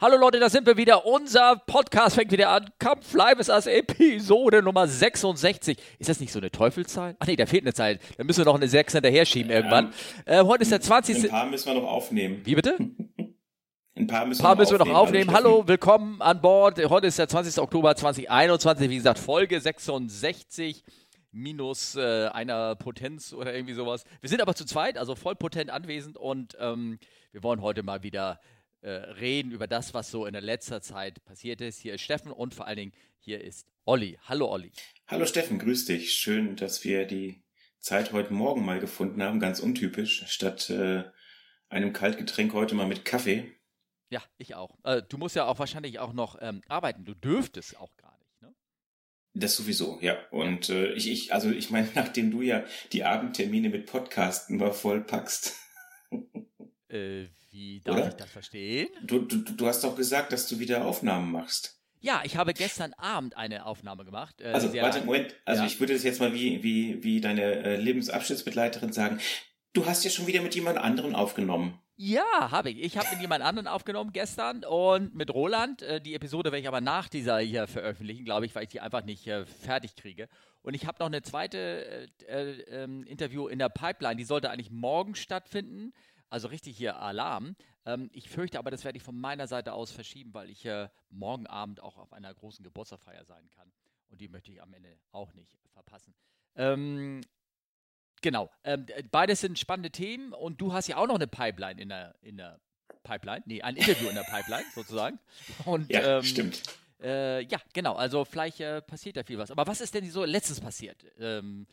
Hallo Leute, da sind wir wieder. Unser Podcast fängt wieder an. Kampf Live ist als Episode Nummer 66. Ist das nicht so eine Teufelszahl? Ach nee, da fehlt eine Zahl. Da müssen wir noch eine 6 hinterher schieben ja. irgendwann. Äh, heute ist der 20. Ein paar müssen wir noch aufnehmen. Wie bitte? Ein paar müssen, Ein paar wir, müssen noch wir noch aufnehmen. Hallo, willkommen an Bord. Heute ist der 20. Oktober 2021. Wie gesagt, Folge 66 minus äh, einer Potenz oder irgendwie sowas. Wir sind aber zu zweit, also voll potent anwesend und ähm, wir wollen heute mal wieder äh, reden über das, was so in der letzter Zeit passiert ist. Hier ist Steffen und vor allen Dingen hier ist Olli. Hallo Olli. Hallo Steffen, grüß dich. Schön, dass wir die Zeit heute Morgen mal gefunden haben, ganz untypisch, statt äh, einem Kaltgetränk heute mal mit Kaffee. Ja, ich auch. Äh, du musst ja auch wahrscheinlich auch noch ähm, arbeiten. Du dürftest auch gar nicht, ne? Das sowieso, ja. Und äh, ich, ich, also ich meine, nachdem du ja die Abendtermine mit Podcasten mal vollpackst. äh, wie darf Oder? ich das verstehen? Du, du, du hast doch gesagt, dass du wieder Aufnahmen machst. Ja, ich habe gestern Abend eine Aufnahme gemacht. Äh, also, warte, Moment. Also, ja. ich würde das jetzt mal wie, wie, wie deine äh, Lebensabschnittsbegleiterin sagen. Du hast ja schon wieder mit jemand anderem aufgenommen. Ja, habe ich. Ich habe mit jemand anderen aufgenommen gestern und mit Roland. Äh, die Episode werde ich aber nach dieser hier veröffentlichen, glaube ich, weil ich die einfach nicht äh, fertig kriege. Und ich habe noch eine zweite äh, äh, ähm, Interview in der Pipeline. Die sollte eigentlich morgen stattfinden. Also richtig hier Alarm. Ähm, ich fürchte aber, das werde ich von meiner Seite aus verschieben, weil ich äh, morgen Abend auch auf einer großen Geburtstagsfeier sein kann. Und die möchte ich am Ende auch nicht verpassen. Ähm, genau. Ähm, beides sind spannende Themen und du hast ja auch noch eine Pipeline in der, in der Pipeline. Nee, ein Interview in der Pipeline sozusagen. Und, ja, ähm, stimmt. Äh, ja, genau. Also vielleicht äh, passiert da viel was. Aber was ist denn so letztens passiert? Ähm,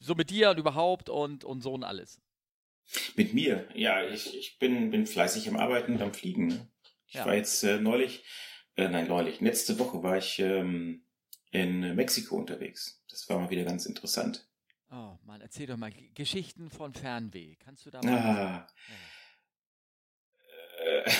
so mit dir und überhaupt und, und so und alles. Mit mir? Ja, ich, ich bin, bin fleißig am Arbeiten und am Fliegen. Ne? Ich ja. war jetzt äh, neulich, äh, nein, neulich, letzte Woche war ich ähm, in Mexiko unterwegs. Das war mal wieder ganz interessant. Oh Mann, erzähl doch mal Geschichten von Fernweh. Kannst du da mal. Ah. Ja. Äh,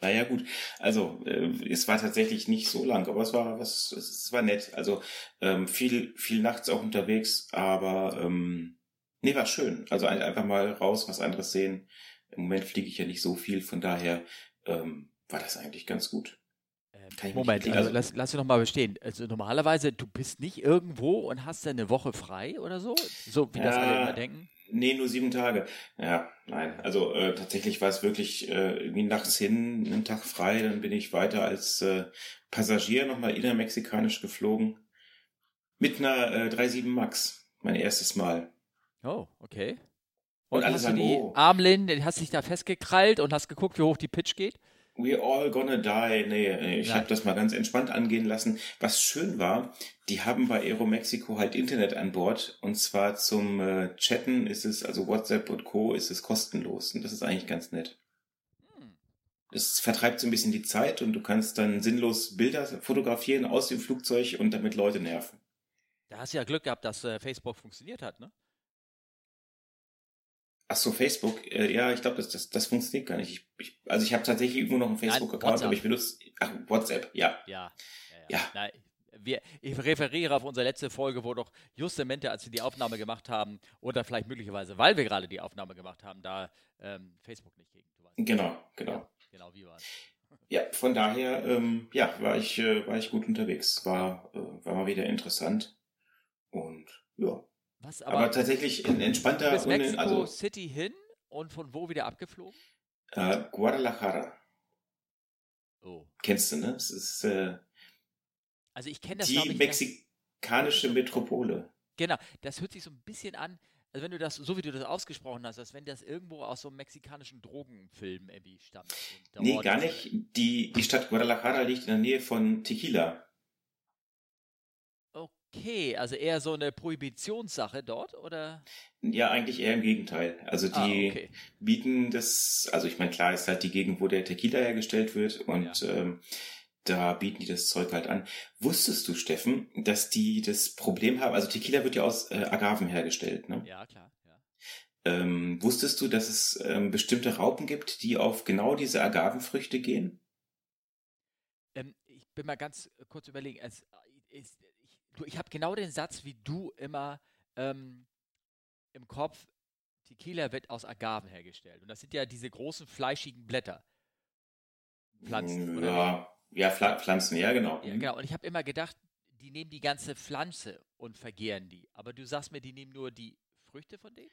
naja, gut. Also, äh, es war tatsächlich nicht so lang, aber es war was, es war nett. Also, ähm, viel, viel nachts auch unterwegs, aber ähm, Nee, war schön. Also einfach mal raus, was anderes sehen. Im Moment fliege ich ja nicht so viel, von daher ähm, war das eigentlich ganz gut. Ähm, Moment, also lass, lass dich nochmal bestehen. Also normalerweise, du bist nicht irgendwo und hast dann eine Woche frei oder so? So wie ja, das alle immer denken? Nee, nur sieben Tage. Ja, nein. Also äh, tatsächlich war es wirklich äh, irgendwie nachts hin, einen Tag frei, dann bin ich weiter als äh, Passagier nochmal innermexikanisch geflogen. Mit einer äh, 3.7 Max. Mein erstes Mal. Oh, okay. Und, und alles hast du die oh. Armlehnen, hast dich da festgekrallt und hast geguckt, wie hoch die Pitch geht? We all gonna die. Nee, ich habe das mal ganz entspannt angehen lassen. Was schön war, die haben bei Aeromexico halt Internet an Bord und zwar zum äh, Chatten ist es, also WhatsApp und Co. ist es kostenlos und das ist eigentlich ganz nett. Hm. Es vertreibt so ein bisschen die Zeit und du kannst dann sinnlos Bilder fotografieren aus dem Flugzeug und damit Leute nerven. Da hast du ja Glück gehabt, dass äh, Facebook funktioniert hat, ne? Ach so, Facebook. Äh, ja, ich glaube, das, das, das funktioniert gar nicht. Ich, ich, also ich habe tatsächlich irgendwo noch einen Facebook-Account, aber ich benutze ach, WhatsApp, ja. Ja. Ja. ja. ja. wir, ich referiere auf unsere letzte Folge, wo doch justamente, als wir die Aufnahme gemacht haben, oder vielleicht möglicherweise, weil wir gerade die Aufnahme gemacht haben, da ähm, Facebook nicht ging. Genau, genau. Ja, genau, wie war es? Ja, von daher, ähm, ja, war ich, äh, war ich gut unterwegs. War, äh, war mal wieder interessant. Und ja, was, aber, aber tatsächlich in entspannter... Bis Mexico also, City hin und von wo wieder abgeflogen? Äh, Guadalajara. Oh. Kennst du, ne? Es ist äh, also ich kenne das, die ich, mexikanische Metropole. Genau, das hört sich so ein bisschen an, also wenn du das, so wie du das ausgesprochen hast, als wenn das irgendwo aus so einem mexikanischen Drogenfilm irgendwie stammt. Nee, gar nicht. Die, die Stadt Guadalajara liegt in der Nähe von Tequila. Okay, also eher so eine Prohibitionssache dort, oder? Ja, eigentlich eher im Gegenteil. Also ah, die ah, okay. bieten das, also ich meine, klar ist halt die Gegend, wo der Tequila hergestellt wird und ja. ähm, da bieten die das Zeug halt an. Wusstest du, Steffen, dass die das Problem haben, also Tequila wird ja aus äh, Agaven hergestellt, ne? Ja, klar. Ja. Ähm, wusstest du, dass es ähm, bestimmte Raupen gibt, die auf genau diese Agavenfrüchte gehen? Ähm, ich bin mal ganz kurz überlegen. Es ist, Du, ich habe genau den Satz wie du immer ähm, im Kopf. Tequila wird aus Agaven hergestellt. Und das sind ja diese großen fleischigen Blätter. Pflanzen. Ja, ja, Pflanzen, ja, genau. Ja, genau. Und ich habe immer gedacht, die nehmen die ganze Pflanze und vergehren die. Aber du sagst mir, die nehmen nur die Früchte von denen?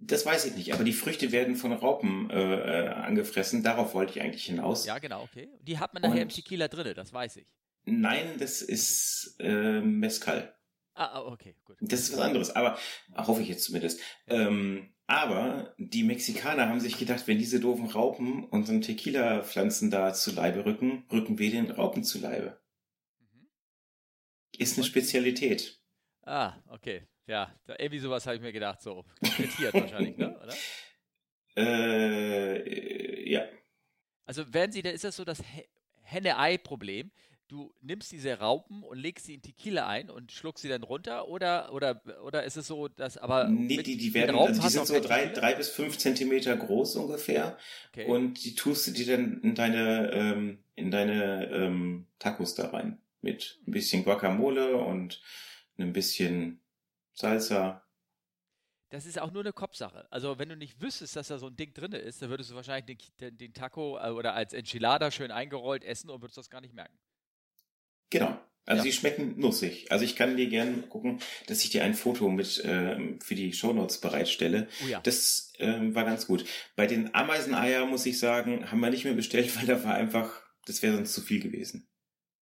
Das weiß ich nicht, aber die Früchte werden von Raupen äh, äh angefressen. Darauf wollte ich eigentlich hinaus. Ja, genau, okay. Die hat man nachher und im Tequila drin, das weiß ich. Nein, das ist äh, Mezcal. Ah, ah, okay, gut. Das ist was anderes, aber hoffe ich jetzt zumindest. Ähm, aber die Mexikaner haben sich gedacht, wenn diese doofen Raupen unseren Tequila-Pflanzen da zu Leibe rücken, rücken wir den Raupen zu Leibe. Mhm. Ist eine Spezialität. Ah, okay. Ja, da, irgendwie sowas habe ich mir gedacht, so. Frittiert wahrscheinlich, ne? Oder? Äh, ja. Also werden Sie, da ist das so das Henne-Ei-Problem du nimmst diese Raupen und legst sie in Tequila ein und schluckst sie dann runter oder oder oder ist es so, dass aber nee, die, die werden also die sind so drei, drei bis fünf Zentimeter groß ungefähr okay. und die tust du dir dann in deine ähm, in deine ähm, Tacos da rein mit ein bisschen Guacamole und ein bisschen Salsa. Das ist auch nur eine Kopfsache. Also wenn du nicht wüsstest, dass da so ein Ding drin ist, dann würdest du wahrscheinlich den, den, den Taco äh, oder als Enchilada schön eingerollt essen und würdest das gar nicht merken. Genau. Also ja. die schmecken nussig. Also ich kann dir gerne gucken, dass ich dir ein Foto mit ähm, für die Shownotes bereitstelle. Oh ja. Das ähm, war ganz gut. Bei den Ameiseneier muss ich sagen, haben wir nicht mehr bestellt, weil da war einfach, das wäre sonst zu viel gewesen.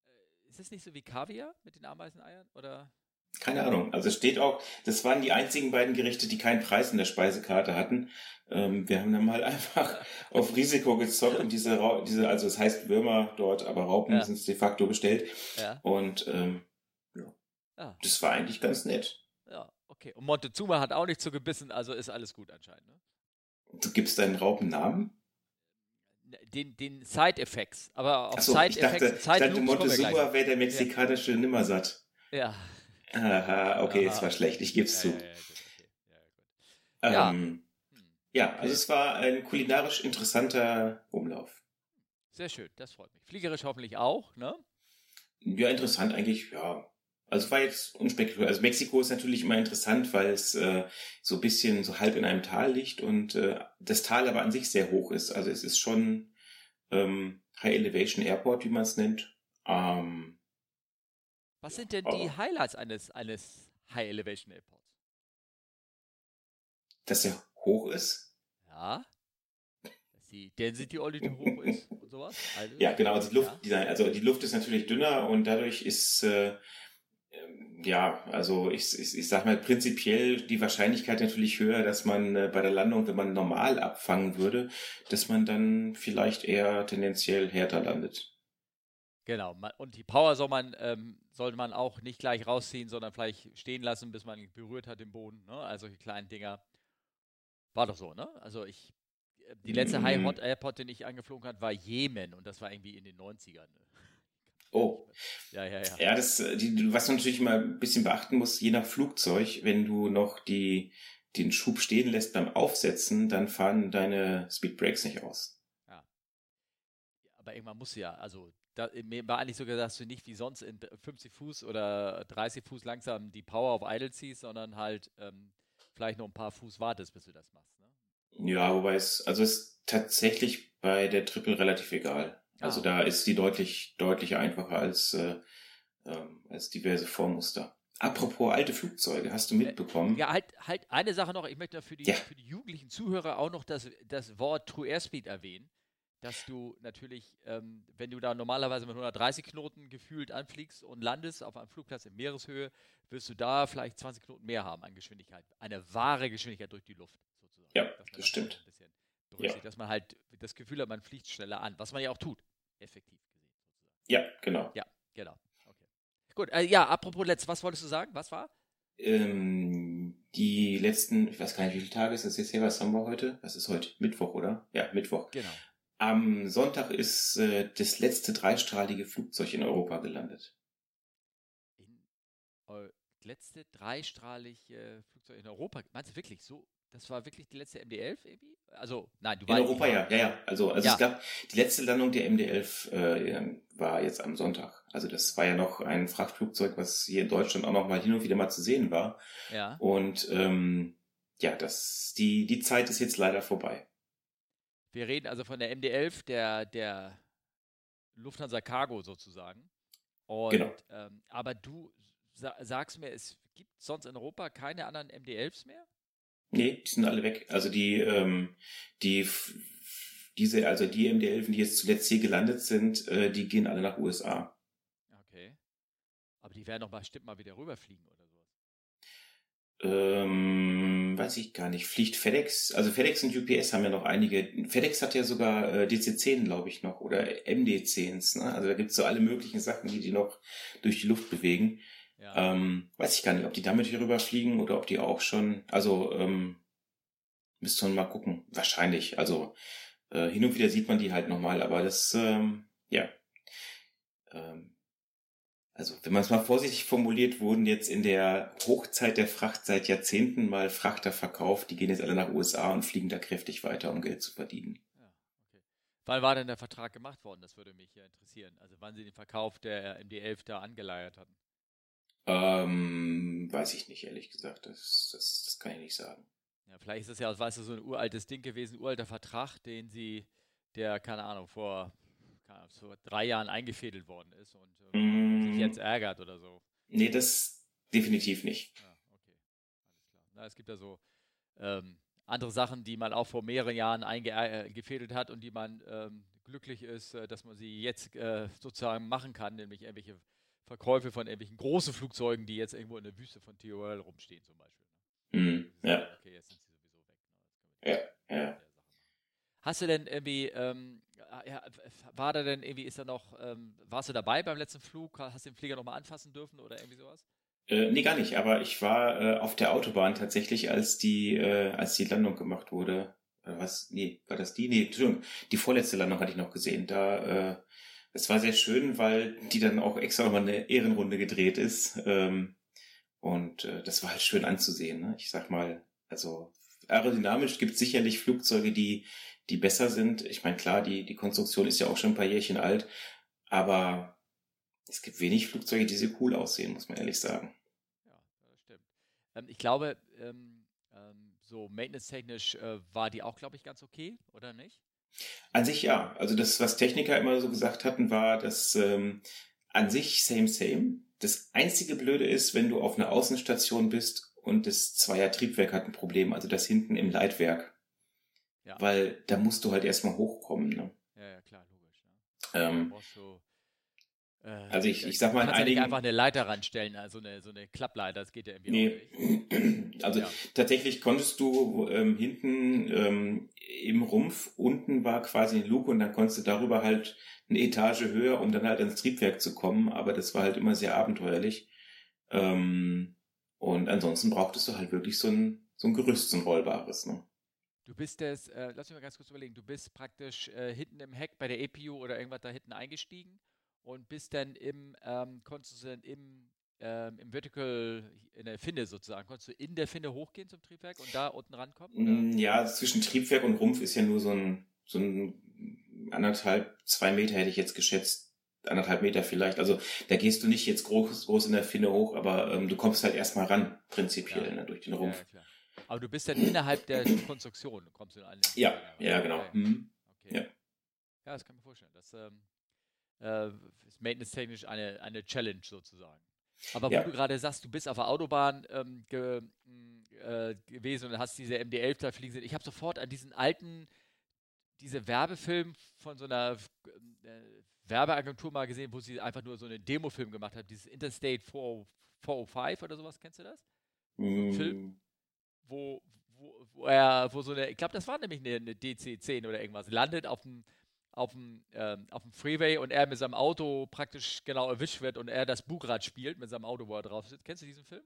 Äh, ist das nicht so wie Kaviar mit den Ameiseneiern oder? Keine Ahnung. Also es steht auch, das waren die einzigen beiden Gerichte, die keinen Preis in der Speisekarte hatten. Ähm, wir haben dann mal einfach auf Risiko gezockt und diese, diese, also es heißt Würmer dort, aber Raupen ja. sind es de facto bestellt. Ja. Und ähm, ja. ja. das war eigentlich ganz nett. Ja, okay. Und Montezuma hat auch nicht so gebissen, also ist alles gut anscheinend. Ne? Du gibst deinen Raupen Namen? Den, den Side-Effects. Aber auf so, Side-Effects. Ich dachte, dachte Montezuma wäre der mexikanische Nimmersatt. Ja. Aha, okay, es war schlecht, ich gebe es zu. Ja, ähm, ja, also es war ein kulinarisch interessanter Umlauf. Sehr schön, das freut mich. Fliegerisch hoffentlich auch, ne? Ja, interessant eigentlich, ja. Also war jetzt unspektakulär. Also Mexiko ist natürlich immer interessant, weil es äh, so ein bisschen so halb in einem Tal liegt und äh, das Tal aber an sich sehr hoch ist. Also es ist schon ähm, High Elevation Airport, wie man es nennt. Ähm, Was sind denn die Highlights eines, eines High Elevation Airports? Dass er hoch ist. Ja. Dass die Density Altitude hoch ist und sowas. Also, ja, genau. Also die, Luft, ja. also die Luft ist natürlich dünner und dadurch ist, äh, ähm, ja, also ich, ich, ich sag mal prinzipiell die Wahrscheinlichkeit natürlich höher, dass man äh, bei der Landung, wenn man normal abfangen würde, dass man dann vielleicht eher tendenziell härter landet. Genau, und die Power soll man, ähm, sollte man auch nicht gleich rausziehen, sondern vielleicht stehen lassen, bis man berührt hat den Boden. Ne? Also die kleinen Dinger. War doch so, ne? Also ich, äh, die letzte mm. High Hot Airport, den ich angeflogen hat, war Jemen und das war irgendwie in den 90ern. Ne? Oh. Ja, ja, ja. Ja, das, äh, die, was du natürlich immer ein bisschen beachten musst, je nach Flugzeug, wenn du noch die, den Schub stehen lässt beim Aufsetzen, dann fahren deine Speedbrakes nicht aus. Ja. Aber irgendwann musst du ja, also da, mir war eigentlich sogar, dass du nicht wie sonst in 50 Fuß oder 30 Fuß langsam die Power auf Idle ziehst, sondern halt ähm, vielleicht noch ein paar Fuß wartest, bis du das machst. Ne? Ja, wobei es, also ist tatsächlich bei der Triple relativ egal. Also ah. da ist die deutlich, deutlich einfacher als, äh, ähm, als diverse Vormuster. Apropos alte Flugzeuge, hast du mitbekommen? Ja, halt, halt eine Sache noch. Ich möchte für die, ja. für die jugendlichen Zuhörer auch noch das, das Wort True Airspeed erwähnen dass du natürlich, ähm, wenn du da normalerweise mit 130 Knoten gefühlt anfliegst und landest auf einem Flugplatz in Meereshöhe, wirst du da vielleicht 20 Knoten mehr haben an Geschwindigkeit. Eine wahre Geschwindigkeit durch die Luft sozusagen. Ja, das, das stimmt. Ja. Dass man halt das Gefühl hat, man fliegt schneller an, was man ja auch tut, effektiv gesehen sozusagen. Ja, genau. Ja, genau. Okay. Gut, äh, ja, apropos letzt, was wolltest du sagen? Was war? Ähm, die letzten, ich weiß gar nicht, wie viele Tage ist das jetzt her, was haben wir heute? Was ist heute? Mittwoch, oder? Ja, Mittwoch. Genau. Am Sonntag ist äh, das letzte dreistrahlige Flugzeug in Europa gelandet. In, äh, letzte dreistrahlige Flugzeug in Europa? Meinst du wirklich so? Das war wirklich die letzte MD-11 irgendwie? Also, nein, du In Europa ja, ja, ja. Also, also ja. es gab die letzte Landung der MD-11 äh, war jetzt am Sonntag. Also das war ja noch ein Frachtflugzeug, was hier in Deutschland auch noch mal hin und wieder mal zu sehen war. Ja. Und ähm, ja, das die die Zeit ist jetzt leider vorbei. Wir reden also von der MD-11, der, der Lufthansa Cargo sozusagen. Und, genau. Ähm, aber du sa sagst mir, es gibt sonst in Europa keine anderen MD-11s mehr? Nee, die sind alle weg. Also die, ähm, die, diese, also die MD-11, die jetzt zuletzt hier gelandet sind, äh, die gehen alle nach USA. Okay. Aber die werden doch bestimmt mal wieder rüberfliegen, oder? Ähm, weiß ich gar nicht. Fliegt FedEx? Also FedEx und UPS haben ja noch einige. FedEx hat ja sogar äh, DC-10, glaube ich, noch. Oder MD-10s. Ne? Also da gibt's so alle möglichen Sachen, die die noch durch die Luft bewegen. Ja. Ähm, weiß ich gar nicht, ob die damit hier rüberfliegen oder ob die auch schon. Also ähm, müsste man mal gucken. Wahrscheinlich. Also äh, hin und wieder sieht man die halt nochmal. Aber das, ähm, ja. Ähm, also wenn man es mal vorsichtig formuliert, wurden jetzt in der Hochzeit der Fracht seit Jahrzehnten mal Frachter verkauft. Die gehen jetzt alle nach USA und fliegen da kräftig weiter, um Geld zu verdienen. Ja, okay. Wann war denn der Vertrag gemacht worden? Das würde mich ja interessieren. Also wann sie den Verkauf der MD-11 da angeleiert hatten. Ähm, weiß ich nicht, ehrlich gesagt. Das, das, das kann ich nicht sagen. Ja, vielleicht ist das ja, weißt du, so ein uraltes Ding gewesen, uralter Vertrag, den sie, der, keine Ahnung, vor vor drei Jahren eingefädelt worden ist und äh, mm. Sich jetzt ärgert oder so. Nee, das definitiv nicht. Ja, okay. Alles klar. Na, es gibt ja so ähm, andere Sachen, die man auch vor mehreren Jahren eingefädelt äh, hat und die man ähm, glücklich ist, äh, dass man sie jetzt äh, sozusagen machen kann, nämlich irgendwelche Verkäufe von irgendwelchen großen Flugzeugen, die jetzt irgendwo in der Wüste von TOL rumstehen zum Beispiel. Ne? Mm, ja. Okay, jetzt sind sie sowieso weg. Ne? Ja, ja. Hast du denn irgendwie, ähm, ja, war da denn irgendwie, ist da noch, ähm, warst du dabei beim letzten Flug? Hast du den Flieger nochmal anfassen dürfen oder irgendwie sowas? Äh, nee, gar nicht, aber ich war äh, auf der Autobahn tatsächlich, als die, äh, als die Landung gemacht wurde. Oder was? Nee, war das die? Nee, Entschuldigung, die vorletzte Landung hatte ich noch gesehen. Da, äh, es war sehr schön, weil die dann auch extra nochmal eine Ehrenrunde gedreht ist. Ähm, und äh, das war halt schön anzusehen. Ne? Ich sag mal, also aerodynamisch gibt es sicherlich Flugzeuge, die die besser sind. Ich meine, klar, die, die Konstruktion ist ja auch schon ein paar Jährchen alt, aber es gibt wenig Flugzeuge, die so cool aussehen, muss man ehrlich sagen. Ja, das stimmt. Ähm, ich glaube, ähm, ähm, so maintenance-technisch äh, war die auch, glaube ich, ganz okay, oder nicht? An sich ja. Also das, was Techniker immer so gesagt hatten, war, dass ähm, an sich same, same. Das einzige Blöde ist, wenn du auf einer Außenstation bist und das Zweier-Triebwerk hat ein Problem, also das hinten im Leitwerk. Ja. Weil da musst du halt erstmal hochkommen. Ne? Ja, ja, klar, logisch. Ja. Ähm, du, äh, also ich, ich sag mal, in einigen... Ja nicht einfach eine Leiter ranstellen, also eine, so eine Klappleiter, das geht ja irgendwie nee. nicht. Also ja. tatsächlich konntest du ähm, hinten ähm, im Rumpf, unten war quasi ein Luke und dann konntest du darüber halt eine Etage höher, um dann halt ans Triebwerk zu kommen, aber das war halt immer sehr abenteuerlich. Ähm, und ansonsten brauchtest du halt wirklich so ein, so ein Gerüst, so ein rollbares. Ne? Du bist das, äh, lass mich mal ganz kurz überlegen, du bist praktisch äh, hinten im Heck bei der EPU oder irgendwas da hinten eingestiegen und bist dann im, ähm, konntest du dann im, ähm, im Vertical, in der Finne sozusagen, konntest du in der Finne hochgehen zum Triebwerk und da unten rankommen? Oder? Mm, ja, zwischen Triebwerk und Rumpf ist ja nur so ein, so ein anderthalb, zwei Meter hätte ich jetzt geschätzt, anderthalb Meter vielleicht. Also da gehst du nicht jetzt groß, groß in der Finne hoch, aber ähm, du kommst halt erstmal ran, prinzipiell, ja. ne, durch den Rumpf. Ja, aber du bist dann innerhalb der Konstruktion, kommst du in eine. Ja, ja, genau. Okay. Mhm. okay. Ja. ja, das kann ich mir vorstellen. Das ähm, äh, ist maintenance-technisch eine, eine Challenge sozusagen. Aber wo ja. du gerade sagst, du bist auf der Autobahn ähm, ge, äh, gewesen und hast diese MD-11 da fliegen sehen. Ich habe sofort an diesen alten, diese Werbefilm von so einer äh, Werbeagentur mal gesehen, wo sie einfach nur so einen Demofilm gemacht hat, dieses Interstate 405 oder sowas, kennst du das? So mm. Film? Wo, wo, wo er, wo so eine, ich glaube, das war nämlich eine, eine DC-10 oder irgendwas, landet auf dem, auf dem, ähm, auf dem Freeway und er mit seinem Auto praktisch genau erwischt wird und er das Bugrad spielt mit seinem Auto, wo er drauf sitzt. Kennst du diesen Film?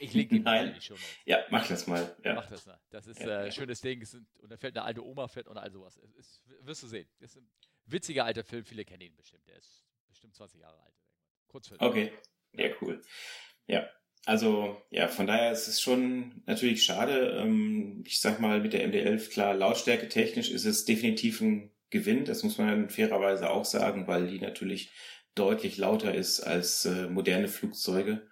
Ich lege ihn mal in die Show Notes. Ja, mach das mal. Ja. Mach das mal. Das ist ja, ein äh, schönes Ding. Und da fällt eine alte Oma fett und all sowas. Es ist, wirst du sehen. Das ist ein witziger alter Film. Viele kennen ihn bestimmt. Der ist bestimmt 20 Jahre alt. Kurzfilm. Okay. Ja, cool. Ja. Also ja, von daher ist es schon natürlich schade. Ähm, ich sag mal mit der MD11 klar, Lautstärke technisch ist es definitiv ein Gewinn. Das muss man fairerweise auch sagen, weil die natürlich deutlich lauter ist als äh, moderne Flugzeuge.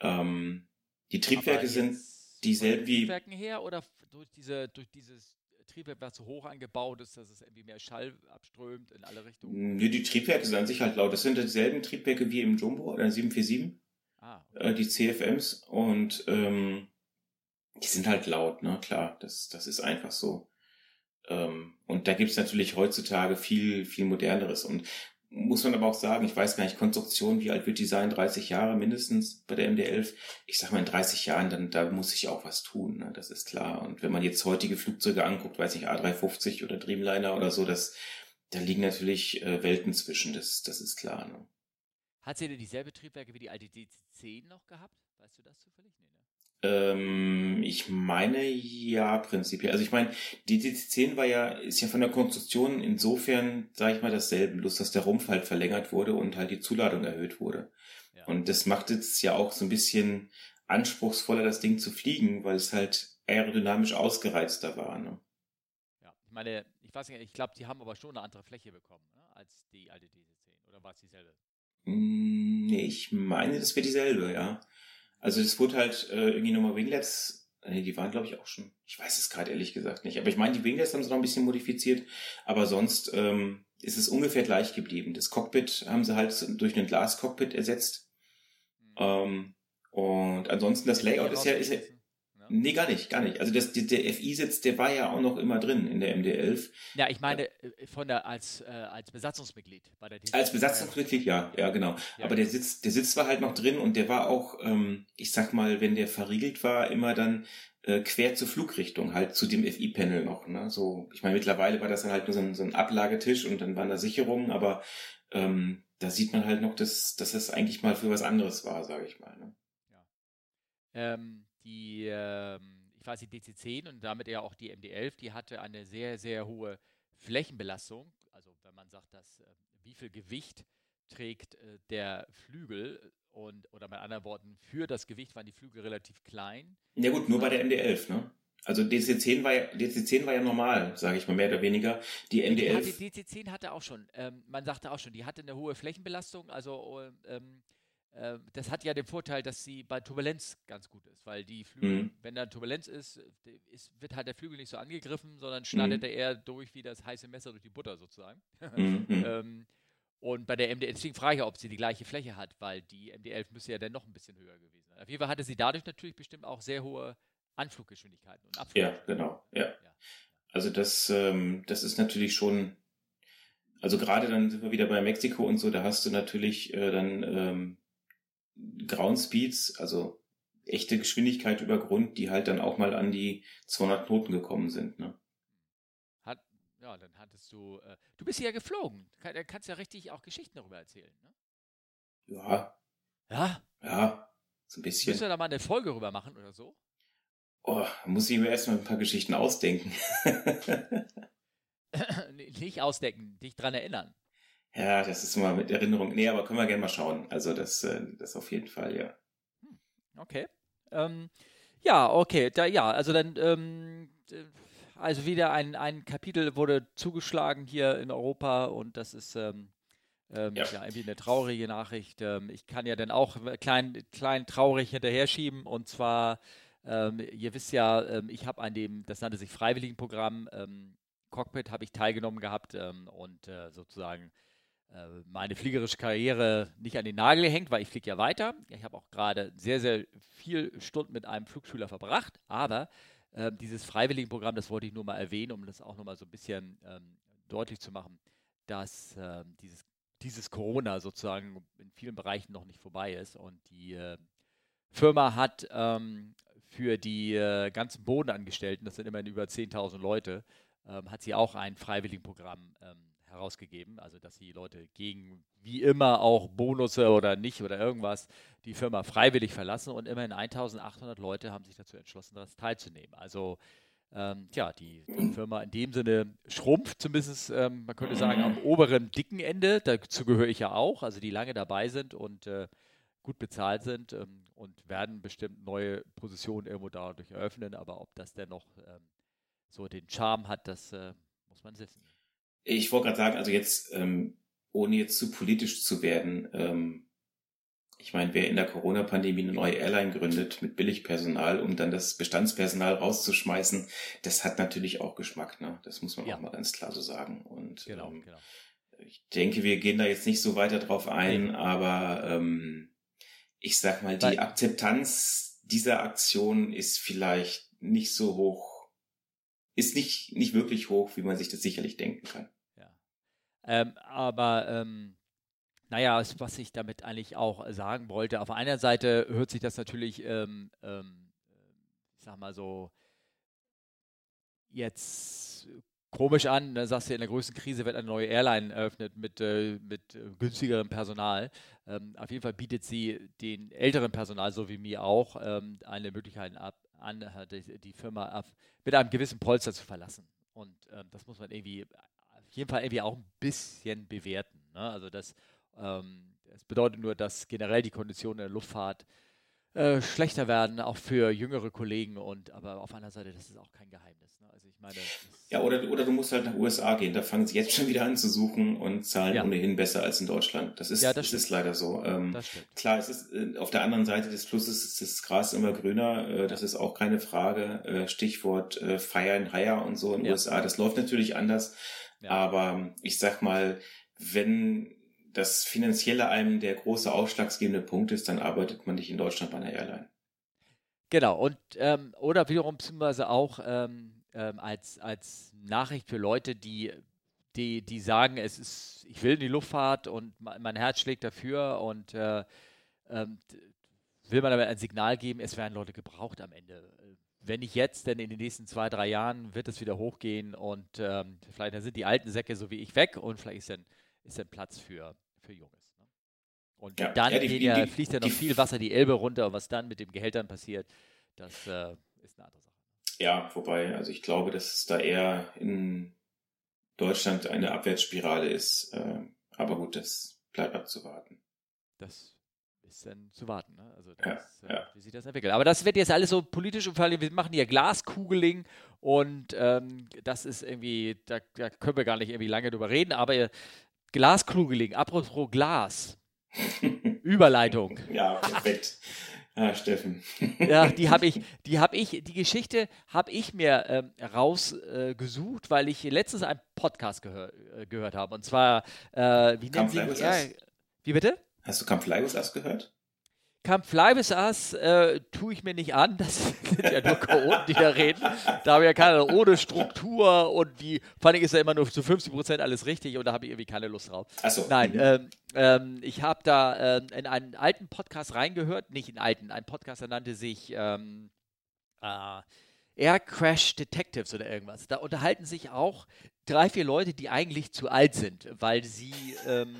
Ähm, die Triebwerke sind dieselben wie. Triebwerken her oder durch diese durch dieses Triebwerk war zu hoch angebaut ist, dass es irgendwie mehr Schall abströmt in alle Richtungen? Nee, die Triebwerke sind an sich halt laut. Das sind dieselben Triebwerke wie im Jumbo oder 747. Ah, okay. äh, die CFMs und ähm, die sind halt laut, ne? Klar, das, das ist einfach so. Ähm, und da gibt's natürlich heutzutage viel, viel moderneres. Und muss man aber auch sagen, ich weiß gar nicht, Konstruktion, wie alt wird die sein? 30 Jahre mindestens bei der MD-11. Ich sag mal, in 30 Jahren, dann da muss sich auch was tun, ne? das ist klar. Und wenn man jetzt heutige Flugzeuge anguckt, weiß ich, A350 oder Dreamliner oder so, das, da liegen natürlich äh, Welten zwischen, das, das ist klar. Ne? Hat sie denn dieselbe Triebwerke wie die alte DC-10 noch gehabt? Weißt du das zufällig? Nee, ne? Ähm, ich meine ja prinzipiell. Also ich meine, die DC-10 war ja, ist ja von der Konstruktion insofern, sage ich mal, dasselbe, bloß dass der Rumpf halt verlängert wurde und halt die Zuladung erhöht wurde. Ja. Und das macht es ja auch so ein bisschen anspruchsvoller, das Ding zu fliegen, weil es halt aerodynamisch ausgereizter war. Ne? Ja, ich meine, ich weiß nicht, ich glaube, die haben aber schon eine andere Fläche bekommen, ne, als die alte DC-10. Oder war es dieselbe? Hm, nee, ich meine, das wäre dieselbe, ja. Also es wurde halt äh, irgendwie nochmal Winglets, nee, die waren glaube ich auch schon, ich weiß es gerade ehrlich gesagt nicht, aber ich meine, die Winglets haben sie noch ein bisschen modifiziert, aber sonst ähm, ist es ungefähr gleich geblieben. Das Cockpit haben sie halt durch ein Glascockpit ersetzt. Mhm. Ähm, und ansonsten das Layout ist ja, ist ja, Nee, gar nicht, gar nicht. Also das, der FI-Sitz, der war ja auch noch immer drin in der MD-11. Ja, ich meine äh, von der als äh, als Besatzungsmitglied bei der DC Als Besatzungsmitglied, ja, ja, genau. Ja. Aber der Sitz, der Sitz war halt noch drin und der war auch, ähm, ich sag mal, wenn der verriegelt war, immer dann äh, quer zur Flugrichtung, halt zu dem FI-Panel noch. Ne? So, ich meine, mittlerweile war das dann halt nur so ein, so ein Ablagetisch und dann waren da Sicherungen, aber ähm, da sieht man halt noch, dass, dass das eigentlich mal für was anderes war, sage ich mal. Ne? Ja. Ähm die, ähm, ich weiß, die DC-10 und damit ja auch die MD-11, die hatte eine sehr, sehr hohe Flächenbelastung. Also wenn man sagt, dass, äh, wie viel Gewicht trägt äh, der Flügel und, oder mit anderen Worten, für das Gewicht waren die Flügel relativ klein. Ja gut, nur bei der MD-11, ne? Also DC10 war ja, DC10 war ja normal, sage ich mal, mehr oder weniger. Die MD11. Die, DC10 hatte auch schon, ähm, man sagte auch schon, die hatte eine hohe Flächenbelastung, also ähm, das hat ja den Vorteil, dass sie bei Turbulenz ganz gut ist, weil die Flügel, mhm. wenn da Turbulenz ist, ist, wird halt der Flügel nicht so angegriffen, sondern schneidet mhm. er eher durch wie das heiße Messer durch die Butter sozusagen. Mhm. mhm. ähm, und bei der MD, deswegen frage ich, ob sie die gleiche Fläche hat, weil die MD-11 müsste ja dann noch ein bisschen höher gewesen sein. Auf jeden Fall hatte sie dadurch natürlich bestimmt auch sehr hohe Anfluggeschwindigkeiten und Ja, genau, ja. ja. Also das, ähm, das ist natürlich schon, also gerade dann sind wir wieder bei Mexiko und so, da hast du natürlich äh, dann ähm, Ground Speeds, also echte Geschwindigkeit über Grund, die halt dann auch mal an die 200 Knoten gekommen sind. Ne? Hat, ja, dann hattest du, äh, du bist ja geflogen, da kannst ja richtig auch Geschichten darüber erzählen. Ne? Ja. Ja? Ja, so ein bisschen. Müssen wir da mal eine Folge rüber machen oder so? Oh, muss ich mir erstmal ein paar Geschichten ausdenken. Nicht ausdenken, dich dran erinnern. Ja, das ist immer mit Erinnerung. Nee, aber können wir gerne mal schauen. Also das, äh, das auf jeden Fall, ja. Hm, okay. Ähm, ja, okay. Da, ja, also dann, ähm, also wieder ein, ein Kapitel wurde zugeschlagen hier in Europa und das ist ähm, ähm, ja. ja. irgendwie eine traurige Nachricht. Ähm, ich kann ja dann auch klein, klein traurig hinterher schieben und zwar, ähm, ihr wisst ja, ich habe an dem, das nannte sich Freiwilligenprogramm, ähm, Cockpit habe ich teilgenommen gehabt und äh, sozusagen äh, meine fliegerische Karriere nicht an den Nagel gehängt, weil ich fliege ja weiter. Ich habe auch gerade sehr, sehr viel Stunden mit einem Flugschüler verbracht, aber äh, dieses Freiwilligenprogramm, das wollte ich nur mal erwähnen, um das auch nochmal so ein bisschen ähm, deutlich zu machen, dass äh, dieses, dieses Corona sozusagen in vielen Bereichen noch nicht vorbei ist und die äh, Firma hat ähm, für die äh, ganzen Bodenangestellten, das sind immerhin über 10.000 Leute, ähm, hat sie auch ein Freiwilligenprogramm ähm, herausgegeben, also dass die Leute gegen wie immer auch Bonusse oder nicht oder irgendwas die Firma freiwillig verlassen und immerhin 1800 Leute haben sich dazu entschlossen, daran teilzunehmen. Also ähm, ja, die, die, Firma in dem Sinne schrumpft zumindest, ähm, man könnte sagen, am oberen dicken Ende, dazu gehöre ich ja auch, also die lange dabei sind und äh, gut bezahlt sind ähm, und werden bestimmt neue Positionen irgendwo dadurch eröffnen, aber ob das denn noch ähm, so den Charme hat, das äh, muss man wissen. Ich wollte gerade sagen, also jetzt, ähm, ohne jetzt zu politisch zu werden, ähm, Ich meine, wer in der Corona-Pandemie eine neue Airline gründet mit Billigpersonal, um dann das Bestandspersonal rauszuschmeißen, das hat natürlich auch Geschmack. Ne? Das muss man ja. auch mal ganz klar so sagen. Und genau, ähm, genau. ich denke, wir gehen da jetzt nicht so weiter drauf ein, nee. aber ähm, ich sag mal, die Weil, Akzeptanz dieser Aktion ist vielleicht nicht so hoch, ist nicht, nicht wirklich hoch, wie man sich das sicherlich denken kann. Ja. Ähm, aber ähm, naja, was ich damit eigentlich auch sagen wollte, auf einer Seite hört sich das natürlich, ähm, ähm, ich sag mal so, jetzt komisch an. Da sagst du, in der größten Krise wird eine neue Airline eröffnet mit, äh, mit äh, günstigerem Personal. Ähm, auf jeden Fall bietet sie den älteren Personal, so wie mir auch, ähm, eine Möglichkeit ab, an, die, die Firma mit einem gewissen Polster zu verlassen. Und ähm, das muss man irgendwie auf jeden Fall irgendwie auch ein bisschen bewerten. Ne? Also das ähm, es bedeutet nur, dass generell die Konditionen der Luftfahrt äh, schlechter werden, auch für jüngere Kollegen. Und aber auf einer Seite, das ist auch kein Geheimnis. Ne? Also ich meine. Ja, oder, oder du musst halt nach USA gehen. Da fangen sie jetzt schon wieder an zu suchen und zahlen ja. ohnehin besser als in Deutschland. Das ist, ja, das, das ist leider so. Ähm. Klar, es ist äh, auf der anderen Seite des Flusses ist das Gras immer grüner. Äh, das ist auch keine Frage. Äh, Stichwort and Hire und so in den ja. USA. Das läuft natürlich anders. Aber ich sag mal, wenn das Finanzielle einem der große ausschlaggebende Punkt ist, dann arbeitet man nicht in Deutschland bei einer Airline. Genau, und ähm, oder wiederum beziehungsweise auch ähm, ähm, als, als Nachricht für Leute, die, die, die sagen, es ist, ich will in die Luftfahrt und mein Herz schlägt dafür und äh, ähm, will man damit ein Signal geben, es werden Leute gebraucht am Ende. Wenn nicht jetzt, denn in den nächsten zwei, drei Jahren wird es wieder hochgehen und ähm, vielleicht sind die alten Säcke so wie ich weg und vielleicht ist dann, ist dann Platz für, für Junges. Ne? Und ja, dann ja, die, ja, die, fließt ja noch viel Wasser die Elbe runter und was dann mit den Gehältern passiert, das äh, ist eine andere Sache. Ja, wobei, also ich glaube, dass es da eher in Deutschland eine Abwärtsspirale ist. Äh, aber gut, das bleibt abzuwarten. Das ist dann zu warten. Ne? Also das, ja, äh, wie sich das entwickelt. Aber das wird jetzt alles so politisch und wir machen hier Glaskugeling und ähm, das ist irgendwie, da, da, können wir gar nicht irgendwie lange drüber reden, aber Glaskugeling, apropos Glas. Überleitung. Ja, perfekt. Ah, Steffen. ja, die habe ich, die habe ich, die Geschichte habe ich mir ähm, rausgesucht, äh, weil ich letztens einen Podcast gehör, äh, gehört habe. Und zwar, äh, wie nennt sich er? Wie bitte? Hast du Camp Flygus gehört? Camp Flyvis Ass äh, tue ich mir nicht an. Das sind ja nur Chaoten, die da reden. Da habe ich ja keine ohne Struktur und die, vor allem ist ja immer nur zu 50 Prozent alles richtig und da habe ich irgendwie keine Lust drauf. So. Nein, mhm. ähm, ähm, ich habe da ähm, in einen alten Podcast reingehört, nicht in alten, ein Podcast, der nannte sich ähm, äh, Air Crash Detectives oder irgendwas. Da unterhalten sich auch drei, vier Leute, die eigentlich zu alt sind, weil sie ähm,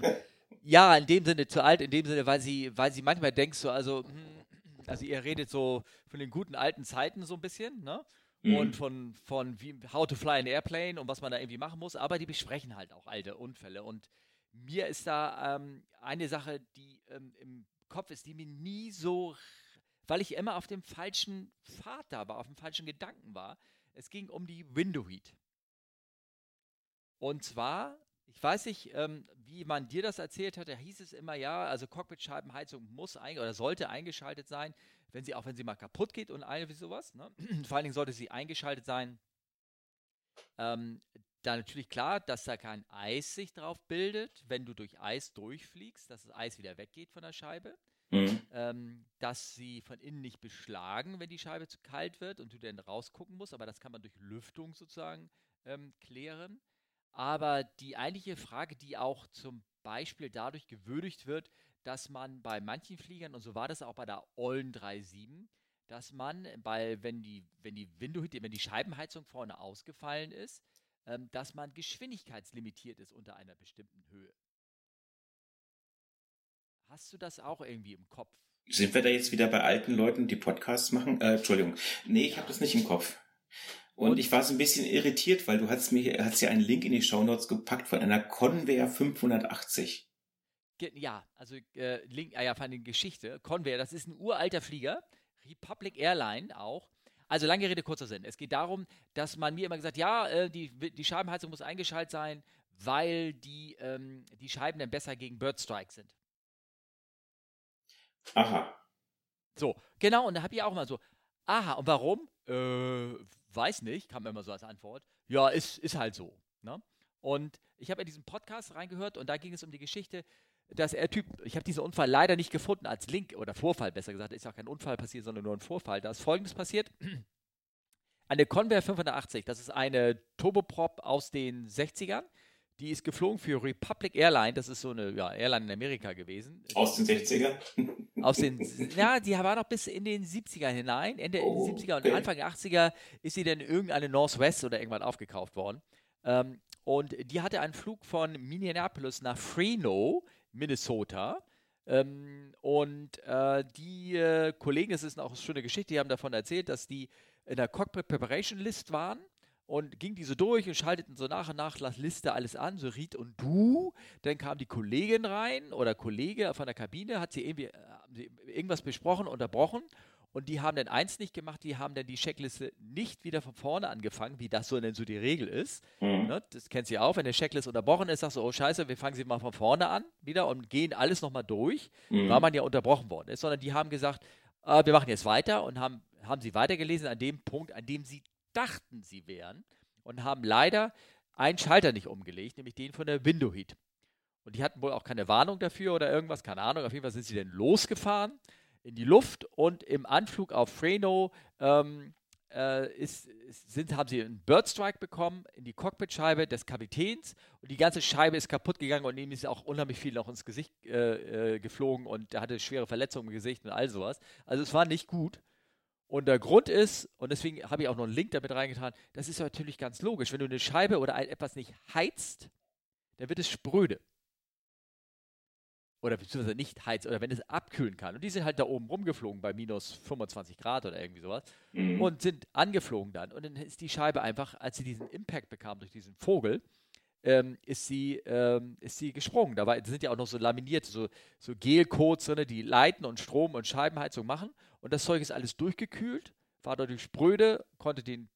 ja, in dem Sinne zu alt, in dem Sinne, weil sie, weil sie manchmal denkst so, also, hm, also ihr redet so von den guten alten Zeiten so ein bisschen, ne? Mhm. Und von, von wie, How to Fly an Airplane und was man da irgendwie machen muss, aber die besprechen halt auch alte Unfälle. Und mir ist da ähm, eine Sache, die ähm, im Kopf ist, die mir nie so, weil ich immer auf dem falschen Pfad da war, auf dem falschen Gedanken war. Es ging um die Window Heat. Und zwar ich weiß nicht, ähm, wie man dir das erzählt hat. Da hieß es immer, ja, also Cockpitscheibenheizung muss oder sollte eingeschaltet sein, wenn sie auch wenn sie mal kaputt geht und eine wie sowas. Ne? Vor allen Dingen sollte sie eingeschaltet sein. Ähm, da natürlich klar, dass da kein Eis sich drauf bildet, wenn du durch Eis durchfliegst, dass das Eis wieder weggeht von der Scheibe. Mhm. Ähm, dass sie von innen nicht beschlagen, wenn die Scheibe zu kalt wird und du dann rausgucken musst, aber das kann man durch Lüftung sozusagen ähm, klären. Aber die eigentliche Frage, die auch zum Beispiel dadurch gewürdigt wird, dass man bei manchen Fliegern, und so war das auch bei der Ollen 37, dass man bei, wenn die, wenn die Window, wenn die Scheibenheizung vorne ausgefallen ist, ähm, dass man geschwindigkeitslimitiert ist unter einer bestimmten Höhe. Hast du das auch irgendwie im Kopf? Sind wir da jetzt wieder bei alten Leuten, die Podcasts machen? Äh, Entschuldigung. Nee, ich ja. habe das nicht im Kopf. Und, und, ich war so ein bisschen irritiert, weil du hast mir hast ja einen Link in die Shownotes gepackt von einer Convair 580. Ja, also äh, Link, ah ja, von der Geschichte. Convair, das ist ein uralter Flieger, Republic Airline auch. Also lange Rede, kurzer Sinn. Es geht darum, dass man mir immer gesagt, ja, äh, die, die Scheibenheizung muss eingeschaltet sein, weil die, ähm, die Scheiben dann besser gegen Birdstrike sind. Aha. So, genau, und da habe ich auch mal so, aha, und warum? Äh, weiß nicht, kam immer so als Antwort. Ja, ist, ist halt so. Ne? Und ich habe in diesen Podcast reingehört und da ging es um die Geschichte, dass er Typ, ich habe diesen Unfall leider nicht gefunden als Link oder Vorfall, besser gesagt, ist auch kein Unfall passiert, sondern nur ein Vorfall. Da ist folgendes passiert. Eine Convair 580, das ist eine Turboprop aus den 60ern. Die ist geflogen für Republic Airline, das ist so eine ja, Airline in Amerika gewesen. Aus den 60ern? Aus den, ja, die war noch bis in den 70er hinein. Ende oh, 70er und okay. Anfang 80er ist sie dann irgendeine Northwest oder irgendwann aufgekauft worden. Ähm, und die hatte einen Flug von Minneapolis nach Freno, Minnesota. Ähm, und äh, die äh, Kollegen, das ist auch eine schöne Geschichte, die haben davon erzählt, dass die in der Cockpit Preparation List waren und ging die so durch und schalteten so nach und nach las Liste alles an, so Ried und du. Dann kam die Kollegin rein oder Kollege von der Kabine, hat sie irgendwie äh, irgendwas besprochen, unterbrochen und die haben dann eins nicht gemacht, die haben dann die Checkliste nicht wieder von vorne angefangen, wie das so denn so die Regel ist. Mhm. Ne, das kennt sie auch, wenn eine Checkliste unterbrochen ist, sagst du, oh scheiße, wir fangen sie mal von vorne an wieder und gehen alles nochmal durch, mhm. weil man ja unterbrochen worden ist, sondern die haben gesagt, äh, wir machen jetzt weiter und haben, haben sie weitergelesen an dem Punkt, an dem sie dachten, sie wären und haben leider einen Schalter nicht umgelegt, nämlich den von der Window Heat. Und die hatten wohl auch keine Warnung dafür oder irgendwas, keine Ahnung. Auf jeden Fall sind sie dann losgefahren in die Luft und im Anflug auf Freno ähm, äh, ist, sind, haben sie einen Birdstrike bekommen in die Cockpitscheibe des Kapitäns und die ganze Scheibe ist kaputt gegangen und ihm ist auch unheimlich viel noch ins Gesicht äh, äh, geflogen und er hatte schwere Verletzungen im Gesicht und all sowas. Also es war nicht gut. Und der Grund ist, und deswegen habe ich auch noch einen Link damit reingetan, das ist natürlich ganz logisch. Wenn du eine Scheibe oder etwas nicht heizt, dann wird es spröde oder beziehungsweise nicht heizt oder wenn es abkühlen kann. Und die sind halt da oben rumgeflogen bei minus 25 Grad oder irgendwie sowas mhm. und sind angeflogen dann. Und dann ist die Scheibe einfach, als sie diesen Impact bekam durch diesen Vogel, ähm, ist, sie, ähm, ist sie gesprungen. Da war, sind ja auch noch so laminierte, so, so Gelcodes drin, die Leiten und Strom und Scheibenheizung machen. Und das Zeug ist alles durchgekühlt, war dadurch spröde, konnte, den,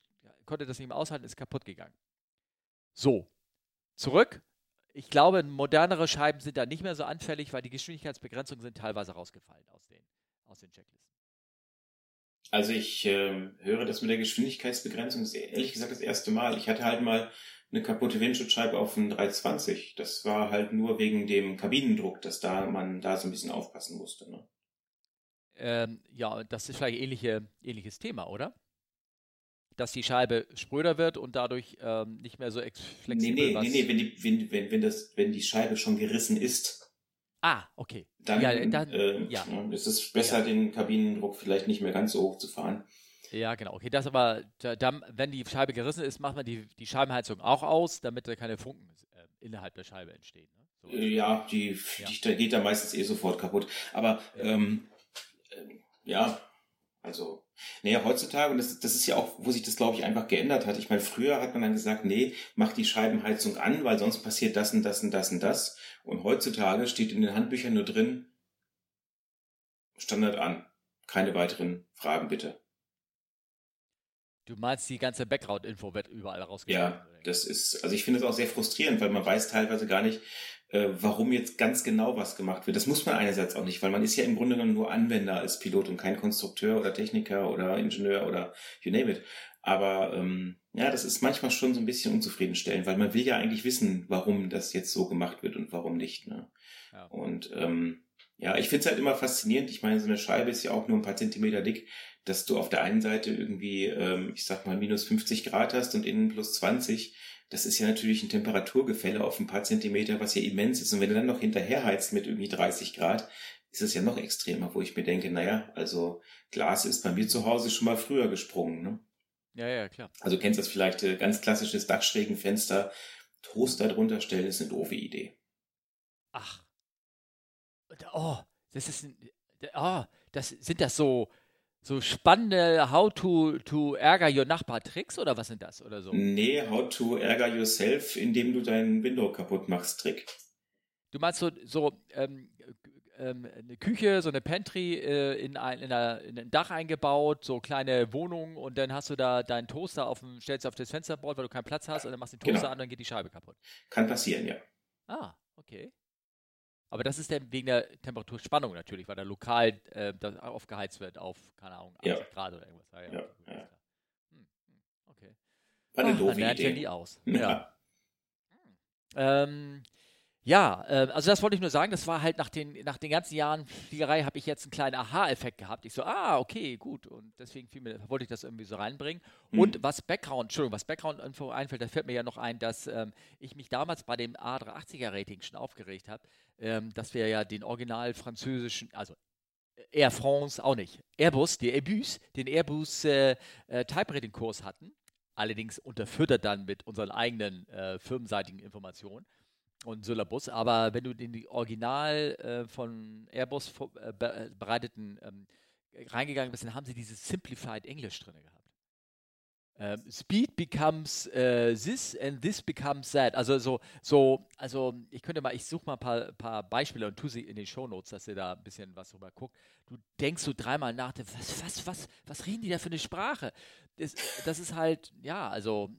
konnte das nicht mehr aushalten, ist kaputt gegangen. So, zurück ich glaube, modernere Scheiben sind da nicht mehr so anfällig, weil die Geschwindigkeitsbegrenzungen sind teilweise rausgefallen aus den, aus den Checklisten. Also ich äh, höre das mit der Geschwindigkeitsbegrenzung ehrlich gesagt das erste Mal. Ich hatte halt mal eine kaputte Windschutzscheibe auf dem 320. Das war halt nur wegen dem Kabinendruck, dass da man da so ein bisschen aufpassen musste. Ne? Ähm, ja, das ist vielleicht ähnliche, ähnliches Thema, oder? dass die Scheibe spröder wird und dadurch ähm, nicht mehr so flexibel Nee, nee, nee, nee, wenn die, wenn, wenn, wenn, das, wenn die Scheibe schon gerissen ist. Ah, okay. Dann, ja, dann äh, ja. ist es besser, ja. den Kabinendruck vielleicht nicht mehr ganz so hoch zu fahren. Ja, genau. Okay, das aber, da, wenn die Scheibe gerissen ist, macht man die, die Scheibenheizung auch aus, damit da keine Funken äh, innerhalb der Scheibe entstehen. Ne? So. Ja, die, ja. die, geht da meistens eh sofort kaputt. Aber ähm, äh, ja, also, nee, heutzutage, und das, das ist ja auch, wo sich das, glaube ich, einfach geändert hat. Ich meine, früher hat man dann gesagt, nee, mach die Scheibenheizung an, weil sonst passiert das und das und das und das. Und heutzutage steht in den Handbüchern nur drin, Standard an. Keine weiteren Fragen bitte. Du meinst, die ganze Background-Info wird überall rausgegeben? Ja, das ist, also ich finde es auch sehr frustrierend, weil man weiß teilweise gar nicht, äh, warum jetzt ganz genau was gemacht wird. Das muss man einerseits auch nicht, weil man ist ja im Grunde genommen nur Anwender als Pilot und kein Konstrukteur oder Techniker oder Ingenieur oder you name it. Aber ähm, ja, das ist manchmal schon so ein bisschen unzufriedenstellend, weil man will ja eigentlich wissen, warum das jetzt so gemacht wird und warum nicht. Ne? Ja. Und ähm, ja, ich finde es halt immer faszinierend. Ich meine, so eine Scheibe ist ja auch nur ein paar Zentimeter dick, dass du auf der einen Seite irgendwie, ähm, ich sag mal, minus 50 Grad hast und innen plus 20 das ist ja natürlich ein Temperaturgefälle auf ein paar Zentimeter, was ja immens ist. Und wenn du dann noch hinterherheizt mit irgendwie 30 Grad, ist es ja noch extremer, wo ich mir denke, naja, also Glas ist bei mir zu Hause schon mal früher gesprungen. Ne? Ja, ja, klar. Also kennst du das vielleicht, äh, ganz klassisches Dachschrägenfenster, Toaster drunter stellen, ist eine doofe Idee. Ach. Oh, das ist ein, oh, das sind das so, so spannende How to, to ärger your Nachbar Tricks oder was sind das oder so? Nee, How to ärger yourself, indem du dein Window kaputt machst Trick. Du meinst so, so ähm, ähm, eine Küche, so eine Pantry äh, in, ein, in, einer, in, ein Dach eingebaut, so kleine Wohnungen und dann hast du da deinen Toaster auf dem, stellst du auf das Fensterboard, weil du keinen Platz hast und dann machst du den Toaster genau. an und dann geht die Scheibe kaputt. Kann passieren, ja. Ah, okay. Aber das ist dann wegen der Temperaturspannung natürlich, weil da lokal äh, das aufgeheizt wird auf, keine Ahnung, 80 ja. Grad oder irgendwas. Ja, ja. ja, hm, hm, Okay. War eine Ach, doofe Idee. Ja nie aus. Ja. Ähm, ja, äh, also das wollte ich nur sagen. Das war halt nach den, nach den ganzen Jahren Fliegerei habe ich jetzt einen kleinen Aha-Effekt gehabt. Ich so, ah, okay, gut. Und deswegen mir, wollte ich das irgendwie so reinbringen. Mhm. Und was Background, Entschuldigung, was Background-Info einfällt, da fällt mir ja noch ein, dass ähm, ich mich damals bei dem A380er-Rating schon aufgeregt habe, ähm, dass wir ja den original französischen, also Air France auch nicht, Airbus, der Airbus, den Airbus äh, äh, Type-Rating-Kurs hatten. Allerdings unterfüttert dann mit unseren eigenen äh, firmenseitigen Informationen und Syllabus, aber wenn du die Original äh, von Airbus äh, äh, bereiteten ähm, reingegangen bist, dann haben sie dieses Simplified English drin gehabt. Ähm, Speed becomes äh, this and this becomes that. Also so, so, also ich könnte mal, ich suche mal ein paar, paar, Beispiele und tue sie in den Show Notes, dass ihr da ein bisschen was drüber guckt. Du denkst so dreimal nach, was, was, was, was reden die da für eine Sprache? Das, das ist halt, ja, also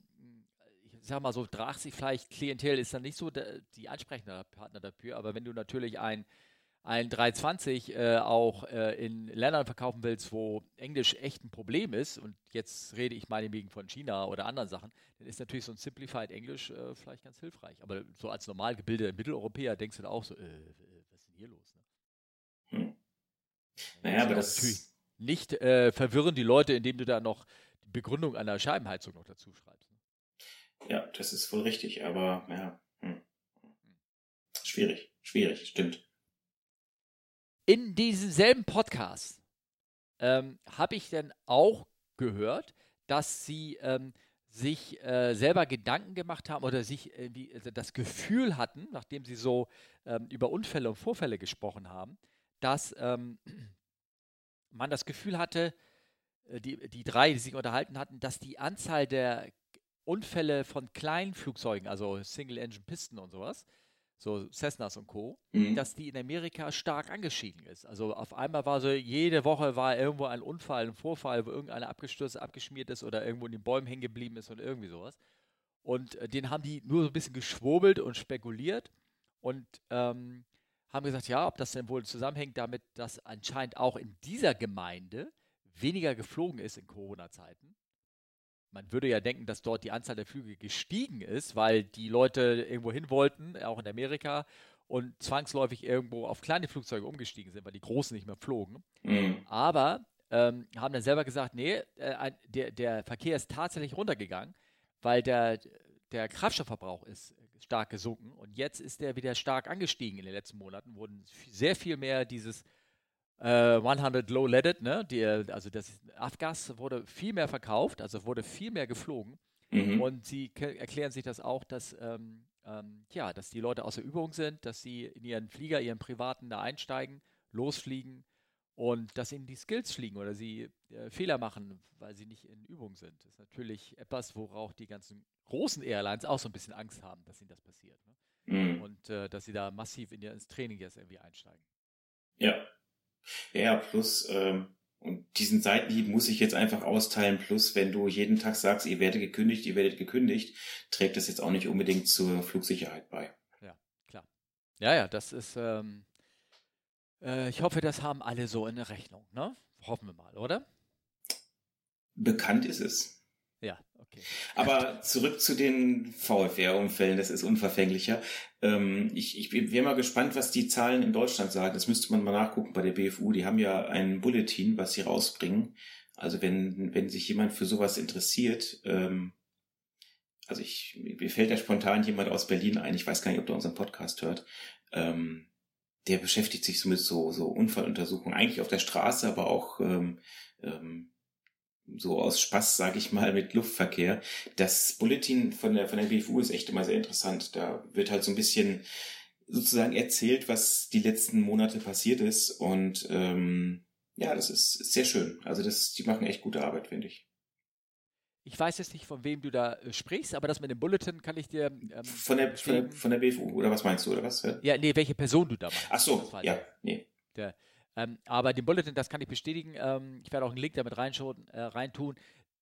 ich sag mal so, 80 vielleicht Klientel ist dann nicht so der, die ansprechende Partner dafür, aber wenn du natürlich ein, ein 320 äh, auch äh, in Ländern verkaufen willst, wo Englisch echt ein Problem ist, und jetzt rede ich meinetwegen von China oder anderen Sachen, dann ist natürlich so ein Simplified Englisch äh, vielleicht ganz hilfreich. Aber so als normal gebildeter Mitteleuropäer denkst du da auch so, äh, was ist denn hier los? Ne? Hm. Naja, aber das natürlich nicht äh, verwirren die Leute, indem du da noch die Begründung einer Scheibenheizung noch dazu schreibst. Ja, das ist wohl richtig, aber ja. Hm. Schwierig, schwierig, stimmt. In diesem selben Podcast ähm, habe ich dann auch gehört, dass sie ähm, sich äh, selber Gedanken gemacht haben oder sich äh, das Gefühl hatten, nachdem sie so ähm, über Unfälle und Vorfälle gesprochen haben, dass ähm, man das Gefühl hatte, äh, die, die drei, die sich unterhalten hatten, dass die Anzahl der Unfälle von kleinen Flugzeugen, also Single-Engine-Pisten und sowas, so Cessnas und Co., mhm. dass die in Amerika stark angestiegen ist. Also auf einmal war so, jede Woche war irgendwo ein Unfall, ein Vorfall, wo irgendeiner abgestürzt, abgeschmiert ist oder irgendwo in den Bäumen hängen geblieben ist und irgendwie sowas. Und äh, den haben die nur so ein bisschen geschwurbelt und spekuliert und ähm, haben gesagt, ja, ob das denn wohl zusammenhängt damit, dass anscheinend auch in dieser Gemeinde weniger geflogen ist in Corona-Zeiten man würde ja denken, dass dort die Anzahl der Flüge gestiegen ist, weil die Leute irgendwo hin wollten, auch in Amerika, und zwangsläufig irgendwo auf kleine Flugzeuge umgestiegen sind, weil die großen nicht mehr flogen. Mhm. Aber ähm, haben dann selber gesagt, nee, äh, der, der Verkehr ist tatsächlich runtergegangen, weil der, der Kraftstoffverbrauch ist stark gesunken und jetzt ist der wieder stark angestiegen in den letzten Monaten, wurden sehr viel mehr dieses äh, 100 Low Leaded, ne? Die, also das Afgas wurde viel mehr verkauft, also wurde viel mehr geflogen. Mhm. Und sie erklären sich das auch, dass, ähm, ähm, ja, dass die Leute außer Übung sind, dass sie in ihren Flieger, ihren privaten da einsteigen, losfliegen und dass ihnen die Skills fliegen oder sie äh, Fehler machen, weil sie nicht in Übung sind. Das ist natürlich etwas, worauf die ganzen großen Airlines auch so ein bisschen Angst haben, dass ihnen das passiert. Ne? Mhm. Und äh, dass sie da massiv in ihr, ins Training jetzt irgendwie einsteigen. Ja, ja, plus, ähm, und diesen Seitenhieb muss ich jetzt einfach austeilen. Plus, wenn du jeden Tag sagst, ihr werdet gekündigt, ihr werdet gekündigt, trägt das jetzt auch nicht unbedingt zur Flugsicherheit bei. Ja, klar. Ja, ja, das ist, ähm, äh, ich hoffe, das haben alle so in der Rechnung, ne? Hoffen wir mal, oder? Bekannt ist es. Aber zurück zu den VFR-Unfällen, das ist unverfänglicher. Ähm, ich, ich wäre mal gespannt, was die Zahlen in Deutschland sagen. Das müsste man mal nachgucken bei der BFU. Die haben ja ein Bulletin, was sie rausbringen. Also wenn, wenn sich jemand für sowas interessiert, ähm, also ich, mir fällt da spontan jemand aus Berlin ein, ich weiß gar nicht, ob der unseren Podcast hört, ähm, der beschäftigt sich so mit so, so Unfalluntersuchungen, eigentlich auf der Straße, aber auch ähm, ähm, so aus Spaß, sage ich mal, mit Luftverkehr. Das Bulletin von der, von der BFU ist echt immer sehr interessant. Da wird halt so ein bisschen sozusagen erzählt, was die letzten Monate passiert ist. Und ähm, ja, das ist, sehr schön. Also das, die machen echt gute Arbeit, finde ich. Ich weiß jetzt nicht, von wem du da äh, sprichst, aber das mit dem Bulletin kann ich dir. Ähm, von, der, von, der, von der BFU, oder was meinst du, oder was? Ja, nee, welche Person du da meinst. Ach so, ja, nee. Der, ähm, aber den Bulletin, das kann ich bestätigen. Ähm, ich werde auch einen Link damit reinschauen, äh, reintun.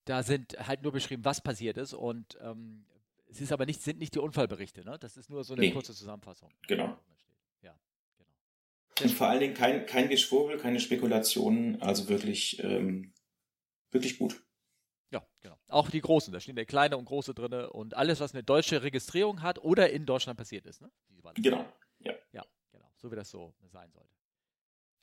Da sind halt nur beschrieben, was passiert ist. Und ähm, es ist aber nicht, sind nicht die Unfallberichte. Ne? Das ist nur so eine nee. kurze Zusammenfassung. Genau. Ja, genau. Und vor allen Dingen kein, kein Geschwurbel, keine Spekulationen, also wirklich, ähm, wirklich gut. Ja, genau. Auch die Großen, da stehen der Kleine und Große drin und alles, was eine deutsche Registrierung hat oder in Deutschland passiert ist. Ne? Genau, ja. Ja, genau. So wie das so sein sollte.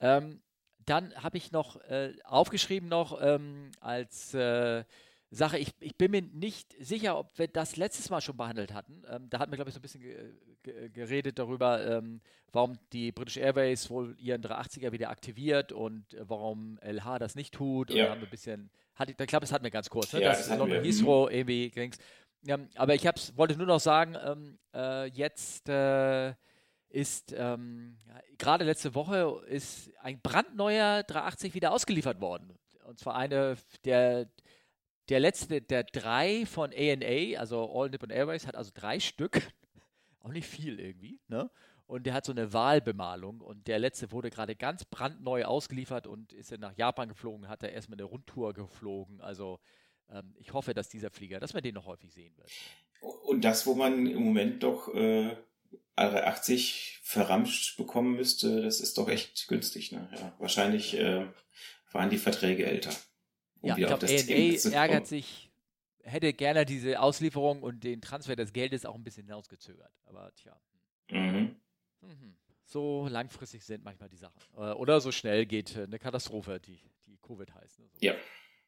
Ähm, dann habe ich noch äh, aufgeschrieben noch ähm, als äh, Sache, ich, ich bin mir nicht sicher, ob wir das letztes Mal schon behandelt hatten. Ähm, da hatten wir, glaube ich, so ein bisschen ge ge geredet darüber, ähm, warum die British Airways wohl ihren 380er wieder aktiviert und äh, warum LH das nicht tut. Ja. Und haben ein bisschen, hat, ich glaube, das hatten wir ganz kurz, ne? Ja, das, das London Heathrow irgendwie ging's. Ja, aber ich wollte nur noch sagen, ähm, äh, jetzt äh, ist ähm, ja, gerade letzte Woche ist ein brandneuer 380 wieder ausgeliefert worden. Und zwar eine der der letzte der drei von ANA, also All Nippon Airways, hat also drei Stück. Auch nicht viel irgendwie, ne? Und der hat so eine Wahlbemalung und der letzte wurde gerade ganz brandneu ausgeliefert und ist dann nach Japan geflogen, hat er erstmal eine Rundtour geflogen. Also ähm, ich hoffe, dass dieser Flieger, dass man den noch häufig sehen wird. Und das, wo man im Moment doch äh, 80 verramscht bekommen müsste, das ist doch echt günstig. Ne? Ja, wahrscheinlich äh, waren die Verträge älter. Um ja, ich glaube, ANA ärgert sich, hätte gerne diese Auslieferung und den Transfer des Geldes auch ein bisschen hinausgezögert. Aber tja. Mhm. Mhm. So langfristig sind manchmal die Sachen. Äh, oder so schnell geht äh, eine Katastrophe, die, die Covid heißt. Ne? So. Ja.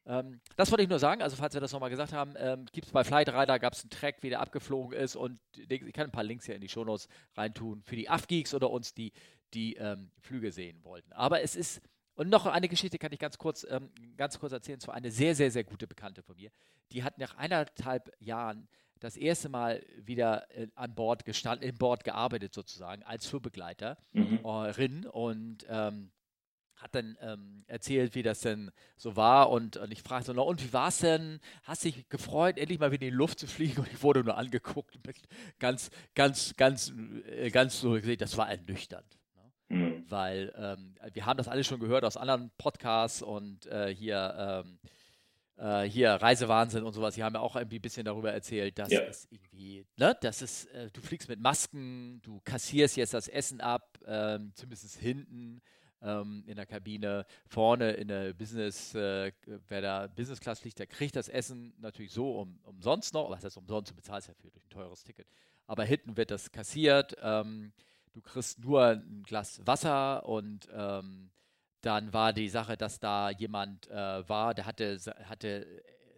Ähm, das wollte ich nur sagen, also falls wir das nochmal gesagt haben, ähm, gibt es bei Flightradar, gab es einen Track, wie der abgeflogen ist und ich kann ein paar Links hier in die Shownotes reintun für die AFGeeks oder uns, die die ähm, Flüge sehen wollten. Aber es ist, und noch eine Geschichte kann ich ganz kurz, ähm, ganz kurz erzählen, zwar eine sehr, sehr, sehr gute Bekannte von mir. Die hat nach eineinhalb Jahren das erste Mal wieder äh, an Bord gestanden, in Bord gearbeitet sozusagen, als Flugbegleiterin mhm. und ähm, hat dann ähm, erzählt, wie das denn so war und, und ich fragte so, na und wie war es denn? Hast dich gefreut, endlich mal wieder in die Luft zu fliegen? Und ich wurde nur angeguckt, ganz, ganz, ganz, äh, ganz so gesehen, das war ernüchternd. Mhm. Weil ähm, wir haben das alles schon gehört aus anderen Podcasts und äh, hier, ähm, äh, hier Reisewahnsinn und sowas. Die haben ja auch irgendwie ein bisschen darüber erzählt, dass ja. es irgendwie, ne, das ist, äh, du fliegst mit Masken, du kassierst jetzt das Essen ab, ähm, zumindest hinten ähm, in der Kabine. Vorne in der Business, äh, wer da Business Class fliegt, der kriegt das Essen natürlich so um, umsonst noch. Was heißt umsonst? Du bezahlst ja für durch ein teures Ticket. Aber hinten wird das kassiert. Ähm, du kriegst nur ein Glas Wasser und ähm, dann war die Sache, dass da jemand äh, war, der hatte, hatte,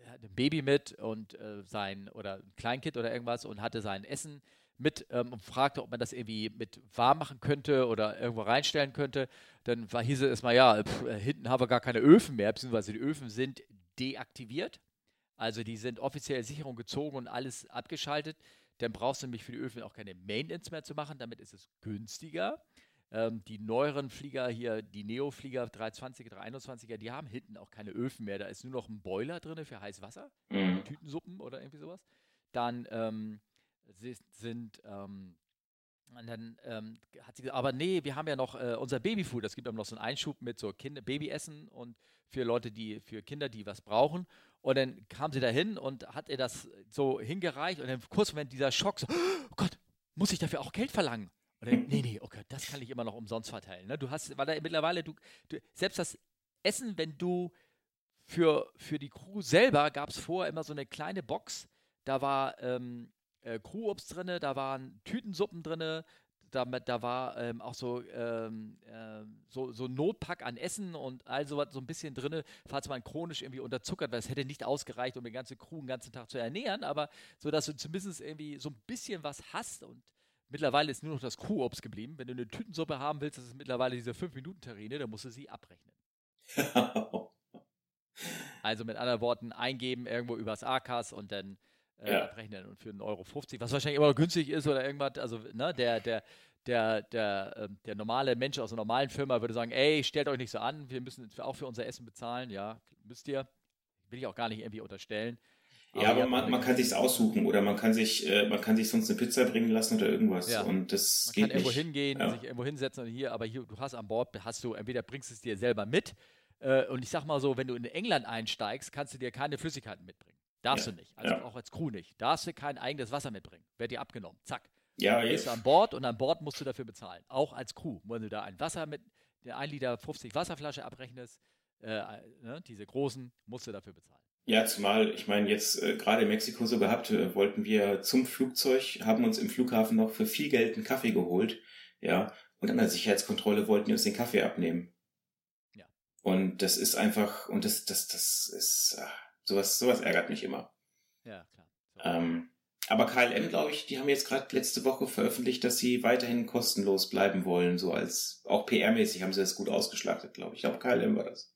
hatte, ein Baby mit und äh, sein oder ein Kleinkind oder irgendwas und hatte sein Essen mit ähm, und fragte, ob man das irgendwie mit warm machen könnte oder irgendwo reinstellen könnte. Dann war, hieß es mal, ja, pff, äh, hinten haben wir gar keine Öfen mehr, beziehungsweise die Öfen sind deaktiviert. Also die sind offiziell Sicherung gezogen und alles abgeschaltet dann brauchst du nämlich für die Öfen auch keine Maintenance mehr zu machen. Damit ist es günstiger. Ähm, die neueren Flieger hier, die Neo-Flieger 320er, 321er, die haben hinten auch keine Öfen mehr. Da ist nur noch ein Boiler drin für heißes Wasser, mhm. Tütensuppen oder irgendwie sowas. Dann ähm, sind ähm, und dann ähm, hat sie gesagt, aber nee, wir haben ja noch äh, unser Babyfood. Es gibt auch noch so einen Einschub mit so Kinder, Babyessen und für Leute, die, für Kinder, die was brauchen. Und dann kam sie da hin und hat ihr das so hingereicht und dann kurz wenn dieser Schock so, oh Gott, muss ich dafür auch Geld verlangen? Und dann, nee, nee, okay, das kann ich immer noch umsonst verteilen. Ne? Du hast, weil da mittlerweile, du, du, selbst das Essen, wenn du für, für die Crew selber gab es vorher immer so eine kleine Box, da war ähm, äh, Crewobst drin, da waren Tütensuppen drin, da, da war ähm, auch so, ähm, äh, so, so Notpack an Essen und all sowas so ein bisschen drin, falls man chronisch irgendwie unterzuckert, weil es hätte nicht ausgereicht, um die ganze Crew den ganzen Tag zu ernähren, aber so, dass du zumindest irgendwie so ein bisschen was hast und mittlerweile ist nur noch das Crewobst geblieben. Wenn du eine Tütensuppe haben willst, das ist mittlerweile diese 5-Minuten-Terrine, dann musst du sie abrechnen. also mit anderen Worten, eingeben irgendwo übers AKAS und dann äh, ja. abrechnen und für 1,50 Euro, was wahrscheinlich immer noch günstig ist oder irgendwas, also ne, der, der, der, der, äh, der normale Mensch aus einer normalen Firma würde sagen, ey, stellt euch nicht so an, wir müssen auch für unser Essen bezahlen, ja, müsst ihr. Will ich auch gar nicht irgendwie unterstellen. Ja, aber, aber man, man kann sich's aussuchen oder man kann sich, äh, man kann sich sonst eine Pizza bringen lassen oder irgendwas ja. und das man geht kann irgendwo hingehen, ja. sich irgendwo hinsetzen und hier, aber hier, du hast an Bord, hast du, entweder bringst es dir selber mit äh, und ich sag mal so, wenn du in England einsteigst, kannst du dir keine Flüssigkeiten mitbringen. Darfst ja. du nicht. Also ja. auch als Crew nicht. Darfst du kein eigenes Wasser mitbringen. Wird dir abgenommen. Zack. Ja, jetzt. Bist du an Bord und an Bord musst du dafür bezahlen. Auch als Crew. Wenn du da ein Wasser mit der 1 Liter 50 Wasserflasche abrechnest, äh, ne, diese großen, musst du dafür bezahlen. Ja, zumal, ich meine, jetzt äh, gerade in Mexiko so gehabt, äh, wollten wir zum Flugzeug, haben uns im Flughafen noch für viel Geld einen Kaffee geholt, ja, und an der Sicherheitskontrolle wollten die uns den Kaffee abnehmen. Ja. Und das ist einfach, und das, das, das ist, ach, sowas, sowas ärgert mich immer. Ja, klar. So. Ähm, aber KLM, glaube ich, die haben jetzt gerade letzte Woche veröffentlicht, dass sie weiterhin kostenlos bleiben wollen, so als, auch PR-mäßig haben sie das gut ausgeschlachtet, glaube ich. Ich glaube, KLM war das.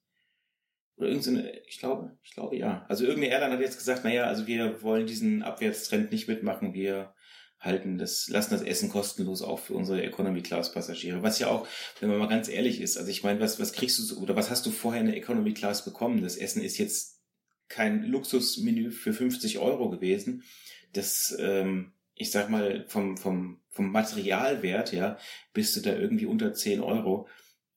Oder irgendeine, ich glaube, ich glaube ja. Also irgendeine Airline hat jetzt gesagt, naja, also wir wollen diesen Abwärtstrend nicht mitmachen, wir halten das, lassen das Essen kostenlos auch für unsere Economy Class Passagiere. Was ja auch, wenn man mal ganz ehrlich ist, also ich meine, was, was kriegst du oder was hast du vorher in der Economy Class bekommen? Das Essen ist jetzt kein Luxusmenü für 50 Euro gewesen. Das, ähm, ich sag mal, vom, vom, vom Materialwert, ja, bist du da irgendwie unter 10 Euro.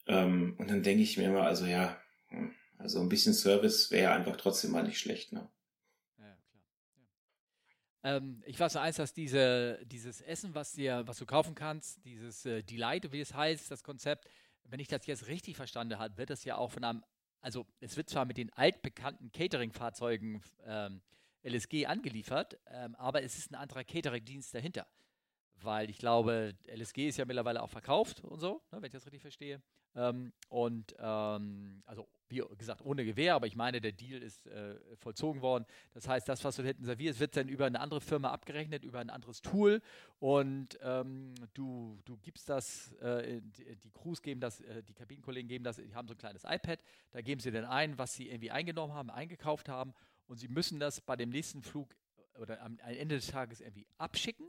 Ähm, und dann denke ich mir immer, also ja, hm, also ein bisschen Service wäre einfach trotzdem mal nicht schlecht, ne? Ähm, ich weiß nur eins, dass diese, dieses Essen, was dir, was du kaufen kannst, dieses äh, Delight, wie es heißt, das Konzept, wenn ich das jetzt richtig verstanden habe, wird das ja auch von einem, also es wird zwar mit den altbekannten Catering-Fahrzeugen ähm, LSG angeliefert, ähm, aber es ist ein anderer Catering-Dienst dahinter. Weil ich glaube, LSG ist ja mittlerweile auch verkauft und so, ne, wenn ich das richtig verstehe. Ähm, und ähm, also wie gesagt, ohne Gewehr, aber ich meine, der Deal ist äh, vollzogen worden. Das heißt, das, was du hinten servierst, wird dann über eine andere Firma abgerechnet, über ein anderes Tool und ähm, du, du gibst das, äh, die, die, Crews geben das, äh, die Kabinenkollegen geben das, die haben so ein kleines iPad, da geben sie dann ein, was sie irgendwie eingenommen haben, eingekauft haben und sie müssen das bei dem nächsten Flug oder am Ende des Tages irgendwie abschicken,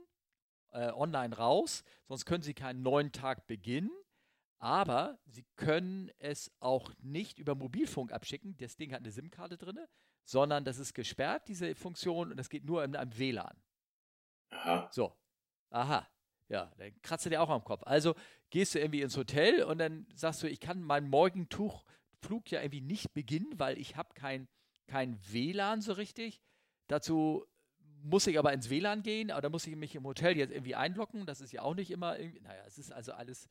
äh, online raus, sonst können sie keinen neuen Tag beginnen aber Sie können es auch nicht über Mobilfunk abschicken. Das Ding hat eine SIM-Karte drin, sondern das ist gesperrt, diese Funktion, und das geht nur in einem WLAN. Aha. So. Aha. Ja, dann kratzt du dir auch am Kopf. Also gehst du irgendwie ins Hotel und dann sagst du, ich kann meinen Morgentuchflug ja irgendwie nicht beginnen, weil ich habe kein, kein WLAN so richtig. Dazu muss ich aber ins WLAN gehen, aber da muss ich mich im Hotel jetzt irgendwie einloggen. Das ist ja auch nicht immer irgendwie, naja, es ist also alles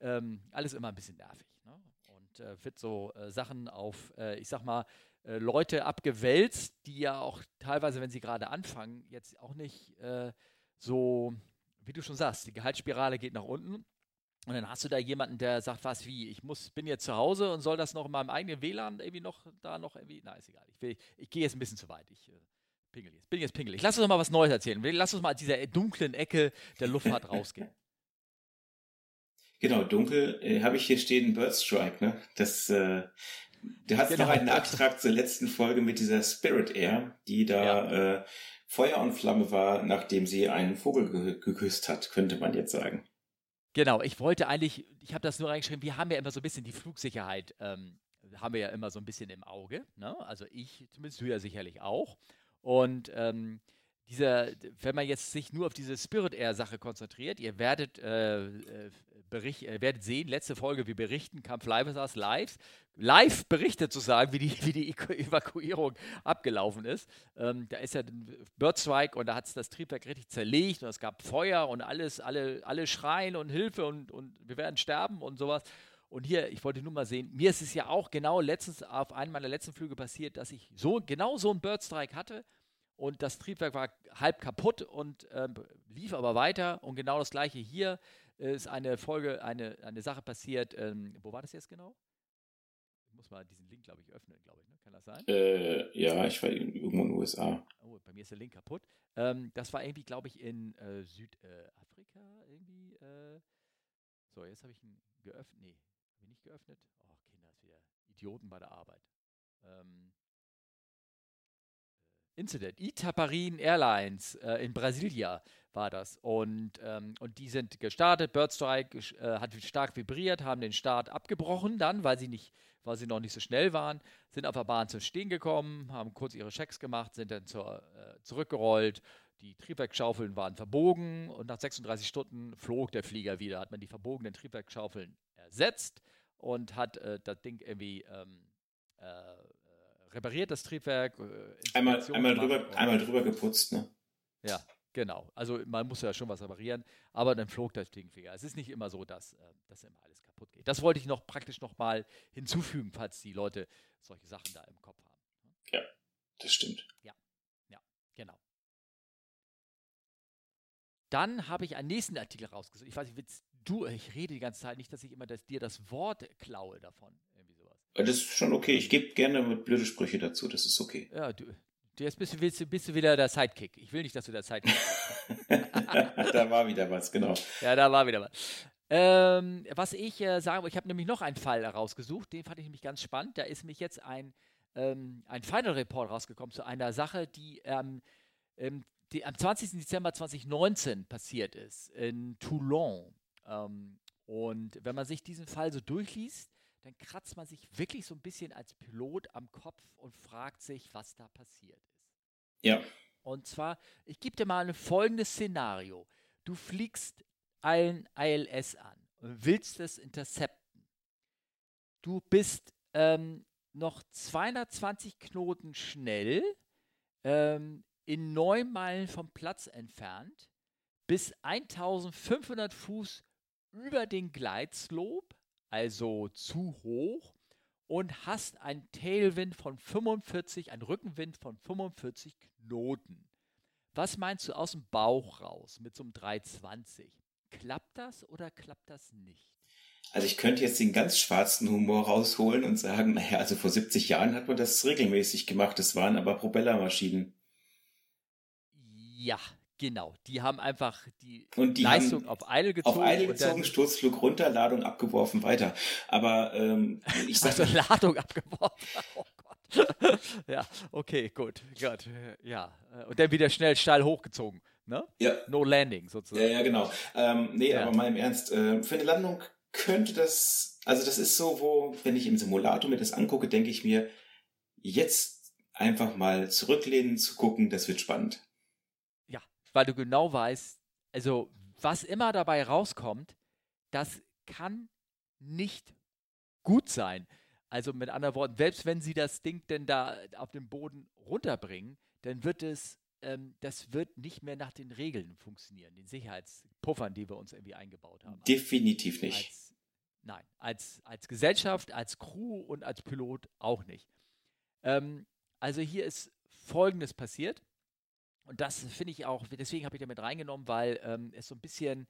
ähm, alles immer ein bisschen nervig. Ne? Und äh, wird so äh, Sachen auf, äh, ich sag mal, äh, Leute abgewälzt, die ja auch teilweise, wenn sie gerade anfangen, jetzt auch nicht äh, so, wie du schon sagst, die Gehaltsspirale geht nach unten. Und dann hast du da jemanden, der sagt, was wie, ich muss, bin jetzt zu Hause und soll das noch in meinem eigenen WLAN irgendwie noch da noch irgendwie. Na, ist egal. Ich, will, ich gehe jetzt ein bisschen zu weit. Ich äh, pingel jetzt. Bin jetzt pingelig. Lass uns doch mal was Neues erzählen. Lass uns mal aus dieser dunklen Ecke der Luftfahrt rausgehen. Genau, dunkel äh, habe ich hier stehen Birdstrike, ne? Das, äh, du hast genau. noch einen Abstrakt zur letzten Folge mit dieser Spirit Air, die da ja. äh, Feuer und Flamme war, nachdem sie einen Vogel ge geküsst hat, könnte man jetzt sagen. Genau, ich wollte eigentlich, ich habe das nur reingeschrieben, wir haben ja immer so ein bisschen die Flugsicherheit, ähm, haben wir ja immer so ein bisschen im Auge. Ne? Also ich, zumindest du ja sicherlich auch. Und ähm, dieser, wenn man jetzt sich nur auf diese Spirit Air Sache konzentriert, ihr werdet äh, äh Bericht, äh, werdet sehen, letzte Folge, wir berichten, kam Flyvesars live, live berichtet zu sagen, wie die, wie die Evakuierung abgelaufen ist. Ähm, da ist ja ein Birdstrike und da hat es das Triebwerk richtig zerlegt und es gab Feuer und alles, alle, alle schreien und Hilfe und, und wir werden sterben und sowas. Und hier, ich wollte nur mal sehen, mir ist es ja auch genau letztens auf einem meiner letzten Flüge passiert, dass ich so genau so einen Birdstrike hatte und das Triebwerk war halb kaputt und äh, lief aber weiter und genau das gleiche hier ist eine Folge, eine, eine Sache passiert. Ähm, wo war das jetzt genau? Ich muss mal diesen Link, glaube ich, öffnen, glaube ich. Ne? Kann das sein? Äh, ja, ich war irgendwo in den USA. Oh, bei mir ist der Link kaputt. Ähm, das war irgendwie, glaube ich, in äh, Südafrika irgendwie. Äh so, jetzt habe ich ihn geöffnet. Nee, habe ich nicht geöffnet. Oh, Kinder, ist wieder Idioten bei der Arbeit. Ähm, äh, Incident. Itaparin Airlines äh, in Brasilia war das. Und, ähm, und die sind gestartet. Birdstrike äh, hat stark vibriert, haben den Start abgebrochen dann, weil sie, nicht, weil sie noch nicht so schnell waren, sind auf der Bahn zum Stehen gekommen, haben kurz ihre Checks gemacht, sind dann zur, äh, zurückgerollt. Die Triebwerkschaufeln waren verbogen und nach 36 Stunden flog der Flieger wieder. Hat man die verbogenen Triebwerkschaufeln ersetzt und hat äh, das Ding irgendwie ähm, äh, äh, repariert, das Triebwerk. Äh, einmal, einmal, drüber, einmal drüber geputzt, ne? Ja, genau. Also man muss ja schon was reparieren, aber dann flog das Ding wieder. Es ist nicht immer so, dass, äh, dass immer alles kaputt geht. Das wollte ich noch praktisch nochmal hinzufügen, falls die Leute solche Sachen da im Kopf haben. Ja, das stimmt. Ja, ja, genau. Dann habe ich einen nächsten Artikel rausgesucht. Ich weiß nicht, willst du, ich rede die ganze Zeit nicht, dass ich immer das, dir das Wort klaue davon. Irgendwie sowas. Das ist schon okay. Ich gebe gerne mit blöde Sprüche dazu. Das ist okay. Ja, du, Jetzt bist du, bist du wieder der Sidekick. Ich will nicht, dass du der Sidekick bist. da war wieder was, genau. Ja, da war wieder was. Ähm, was ich äh, sagen wollte, ich habe nämlich noch einen Fall rausgesucht, den fand ich nämlich ganz spannend. Da ist nämlich jetzt ein, ähm, ein Final Report rausgekommen zu einer Sache, die, ähm, die am 20. Dezember 2019 passiert ist in Toulon. Ähm, und wenn man sich diesen Fall so durchliest, dann kratzt man sich wirklich so ein bisschen als Pilot am Kopf und fragt sich, was da passiert ist. Ja. Und zwar, ich gebe dir mal ein folgendes Szenario. Du fliegst ein ILS an und willst es intercepten. Du bist ähm, noch 220 Knoten schnell, ähm, in 9 Meilen vom Platz entfernt, bis 1500 Fuß über den Gleitslope also zu hoch und hast einen Tailwind von 45, einen Rückenwind von 45 Knoten. Was meinst du aus dem Bauch raus mit so einem 320? Klappt das oder klappt das nicht? Also ich könnte jetzt den ganz schwarzen Humor rausholen und sagen, naja, also vor 70 Jahren hat man das regelmäßig gemacht, das waren aber Propellermaschinen. Ja, Genau, die haben einfach die, die Leistung auf Eile gezogen. Auf Eile gezogen, Sturzflug runter, Ladung abgeworfen, weiter. Aber ähm, ich sage. Also Ladung abgeworfen. Oh Gott. ja, okay, gut, gut. Ja. Und dann wieder schnell steil hochgezogen. Ne? Ja. No landing sozusagen. Ja, ja, genau. Ähm, nee, ja. aber mal im Ernst, äh, für eine Landung könnte das, also das ist so, wo, wenn ich im Simulator mir das angucke, denke ich mir, jetzt einfach mal zurücklehnen, zu gucken, das wird spannend weil du genau weißt, also was immer dabei rauskommt, das kann nicht gut sein. Also mit anderen Worten, selbst wenn sie das Ding denn da auf dem Boden runterbringen, dann wird es, ähm, das wird nicht mehr nach den Regeln funktionieren, den Sicherheitspuffern, die wir uns irgendwie eingebaut haben. Definitiv nicht. Als, nein, als, als Gesellschaft, als Crew und als Pilot auch nicht. Ähm, also hier ist Folgendes passiert. Und das finde ich auch, deswegen habe ich damit reingenommen, weil ähm, es so ein bisschen,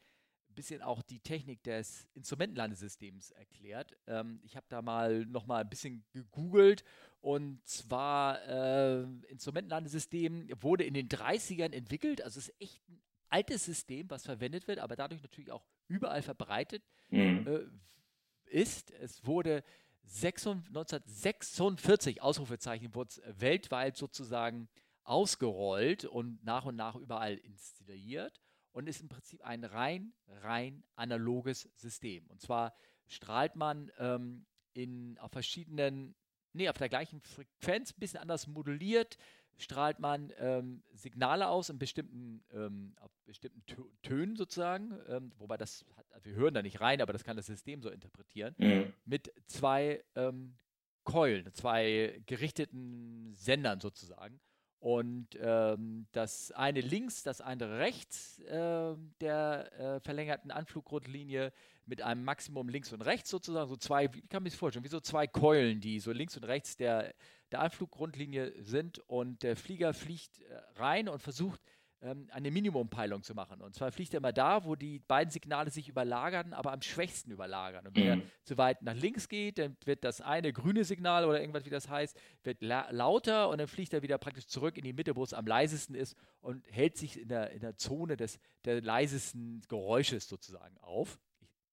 bisschen auch die Technik des Instrumentenlandesystems erklärt. Ähm, ich habe da mal noch mal ein bisschen gegoogelt und zwar äh, Instrumentenlandesystem wurde in den 30ern entwickelt, also es ist echt ein altes System, was verwendet wird, aber dadurch natürlich auch überall verbreitet mhm. äh, ist. Es wurde 1946, Ausrufezeichen, wurde es weltweit sozusagen ausgerollt und nach und nach überall installiert und ist im Prinzip ein rein, rein analoges System. Und zwar strahlt man ähm, in, auf verschiedenen, nee, auf der gleichen Frequenz, ein bisschen anders moduliert, strahlt man ähm, Signale aus in bestimmten, ähm, auf bestimmten Tönen sozusagen, ähm, wobei das, hat, also wir hören da nicht rein, aber das kann das System so interpretieren, mhm. mit zwei ähm, Keulen, zwei gerichteten Sendern sozusagen. Und ähm, das eine links, das andere rechts äh, der äh, verlängerten Anfluggrundlinie mit einem Maximum links und rechts sozusagen, so zwei, wie kann man sich vorstellen, wie so zwei Keulen, die so links und rechts der, der Anfluggrundlinie sind. Und der Flieger fliegt äh, rein und versucht ähm, eine Minimumpeilung zu machen. Und zwar fliegt er immer da, wo die beiden Signale sich überlagern, aber am schwächsten überlagern. Und wenn mhm. er zu weit nach links geht, dann wird das eine grüne Signal oder irgendwas, wie das heißt, wird la lauter und dann fliegt er wieder praktisch zurück in die Mitte, wo es am leisesten ist und hält sich in der, in der Zone des der leisesten Geräusches sozusagen auf.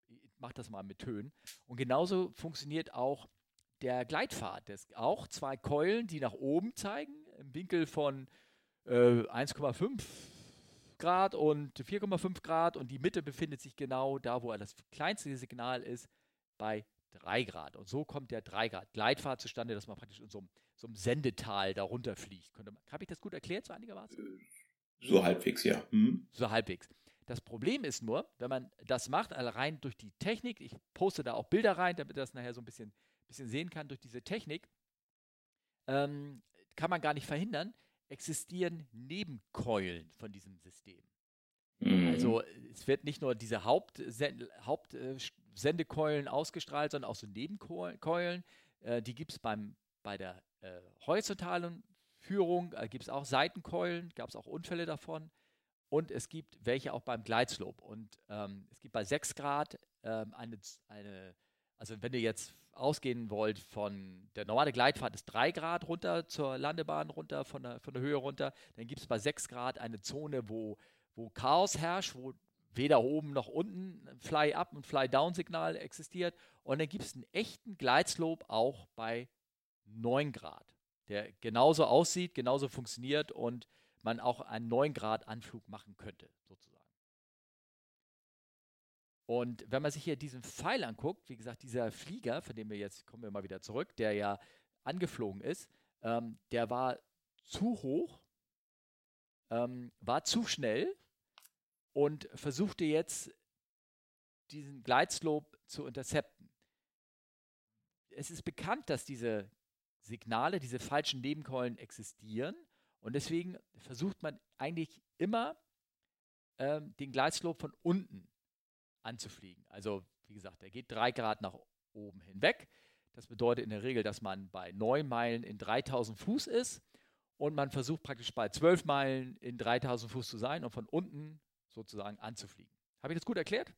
Ich, ich mache das mal mit Tönen. Und genauso funktioniert auch der Gleitpfad. Das auch zwei Keulen, die nach oben zeigen, im Winkel von äh, 1,5 Grad und 4,5 Grad und die Mitte befindet sich genau da, wo das kleinste Signal ist, bei 3 Grad. Und so kommt der 3 Grad Gleitfahrt zustande, dass man praktisch in so einem, so einem Sendetal darunter fliegt. Habe ich das gut erklärt, so einigermaßen? Äh, so halbwegs, ja. Hm. So halbwegs. Das Problem ist nur, wenn man das macht, rein durch die Technik, ich poste da auch Bilder rein, damit das nachher so ein bisschen, bisschen sehen kann, durch diese Technik, ähm, kann man gar nicht verhindern, existieren Nebenkeulen von diesem System. Mhm. Also es wird nicht nur diese Hauptsendekeulen Haupt, äh, ausgestrahlt, sondern auch so Nebenkeulen. Äh, die gibt es bei der äh, horizontalen Führung, äh, gibt es auch Seitenkeulen, gab es auch Unfälle davon. Und es gibt welche auch beim Gleitslope. Und ähm, es gibt bei 6 Grad ähm, eine, eine, also wenn ihr jetzt ausgehen wollt von der normale Gleitfahrt ist 3 Grad runter zur Landebahn runter, von der, von der Höhe runter, dann gibt es bei 6 Grad eine Zone, wo, wo Chaos herrscht, wo weder oben noch unten Fly-Up und Fly-Down-Signal existiert. Und dann gibt es einen echten Gleitslope auch bei 9 Grad, der genauso aussieht, genauso funktioniert und man auch einen 9 Grad Anflug machen könnte, sozusagen. Und wenn man sich hier diesen Pfeil anguckt, wie gesagt, dieser Flieger, von dem wir jetzt, kommen wir mal wieder zurück, der ja angeflogen ist, ähm, der war zu hoch, ähm, war zu schnell und versuchte jetzt diesen Gleitslope zu intercepten. Es ist bekannt, dass diese Signale, diese falschen Nebenkeulen existieren und deswegen versucht man eigentlich immer ähm, den Gleitslope von unten anzufliegen. Also wie gesagt, er geht drei Grad nach oben hinweg. Das bedeutet in der Regel, dass man bei neun Meilen in 3000 Fuß ist und man versucht praktisch bei zwölf Meilen in 3000 Fuß zu sein und von unten sozusagen anzufliegen. Habe ich das gut erklärt?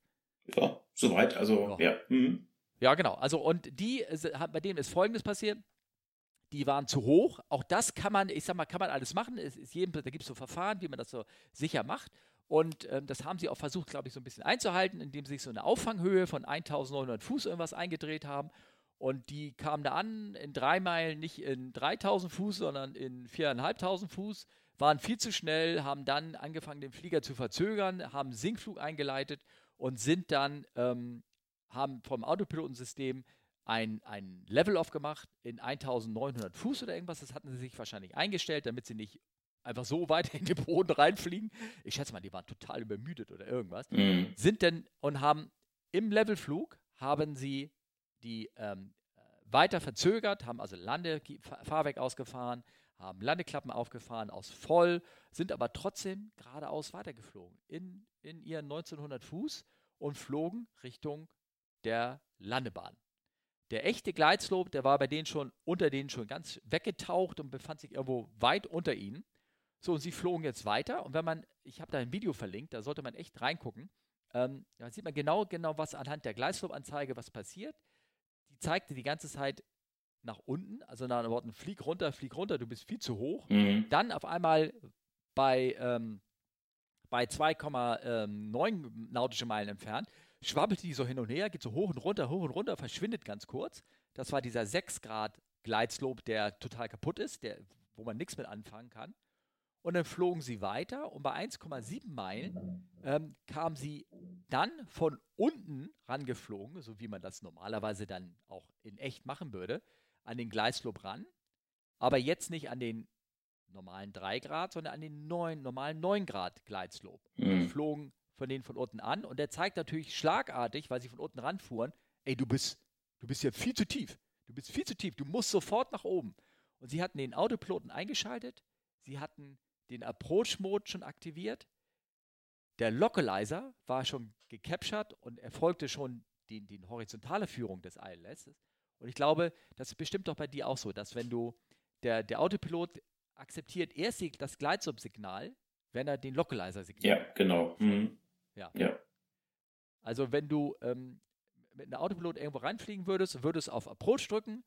Ja, soweit. Also, ja. Ja, mhm. ja genau. Also, und die, bei denen ist Folgendes passiert. Die waren zu hoch. Auch das kann man, ich sag mal, kann man alles machen. Es ist jedem, da gibt es so Verfahren, wie man das so sicher macht. Und ähm, das haben sie auch versucht, glaube ich, so ein bisschen einzuhalten, indem sie sich so eine Auffanghöhe von 1900 Fuß irgendwas eingedreht haben. Und die kamen da an in drei Meilen, nicht in 3000 Fuß, sondern in 4.500 Fuß, waren viel zu schnell, haben dann angefangen, den Flieger zu verzögern, haben Sinkflug eingeleitet und sind dann, ähm, haben vom Autopilotensystem ein, ein Level-Off gemacht in 1900 Fuß oder irgendwas. Das hatten sie sich wahrscheinlich eingestellt, damit sie nicht einfach so weit in den Boden reinfliegen. Ich schätze mal, die waren total übermüdet oder irgendwas. Mhm. Sind denn und haben im Levelflug haben sie die ähm, weiter verzögert, haben also Landefahrwerk ausgefahren, haben Landeklappen aufgefahren aus voll, sind aber trotzdem geradeaus weitergeflogen in, in ihren 1900 Fuß und flogen Richtung der Landebahn. Der echte Gleitslope, der war bei denen schon unter denen schon ganz weggetaucht und befand sich irgendwo weit unter ihnen. So, und sie flogen jetzt weiter. Und wenn man, ich habe da ein Video verlinkt, da sollte man echt reingucken. Ähm, da sieht man genau, genau, was anhand der Gleislobanzeige was passiert. Die zeigte die ganze Zeit nach unten, also nach Worten, flieg runter, flieg runter, du bist viel zu hoch. Mhm. Dann auf einmal bei, ähm, bei 2,9 nautische Meilen entfernt, schwabbelt die so hin und her, geht so hoch und runter, hoch und runter, verschwindet ganz kurz. Das war dieser 6 Grad Gleitslope, der total kaputt ist, der, wo man nichts mit anfangen kann. Und dann flogen sie weiter und bei 1,7 Meilen ähm, kamen sie dann von unten rangeflogen, so wie man das normalerweise dann auch in echt machen würde, an den Gleislob ran. Aber jetzt nicht an den normalen 3 Grad, sondern an den 9, normalen 9 Grad Gleitslob. Mhm. flogen von denen von unten an und der zeigt natürlich schlagartig, weil sie von unten ranfuhren, ey, du bist, du bist ja viel zu tief. Du bist viel zu tief, du musst sofort nach oben. Und sie hatten den Autopiloten eingeschaltet, sie hatten den Approach-Mode schon aktiviert. Der Localizer war schon gecaptured und erfolgte schon die, die horizontale Führung des ILS. Und ich glaube, das ist bestimmt doch bei dir auch so, dass wenn du, der, der Autopilot akzeptiert erst das Gleitsub-Signal, wenn er den Localizer signalisiert. Ja, genau. Mhm. Ja. ja. Also wenn du ähm, mit einem Autopilot irgendwo reinfliegen würdest, würdest du auf Approach drücken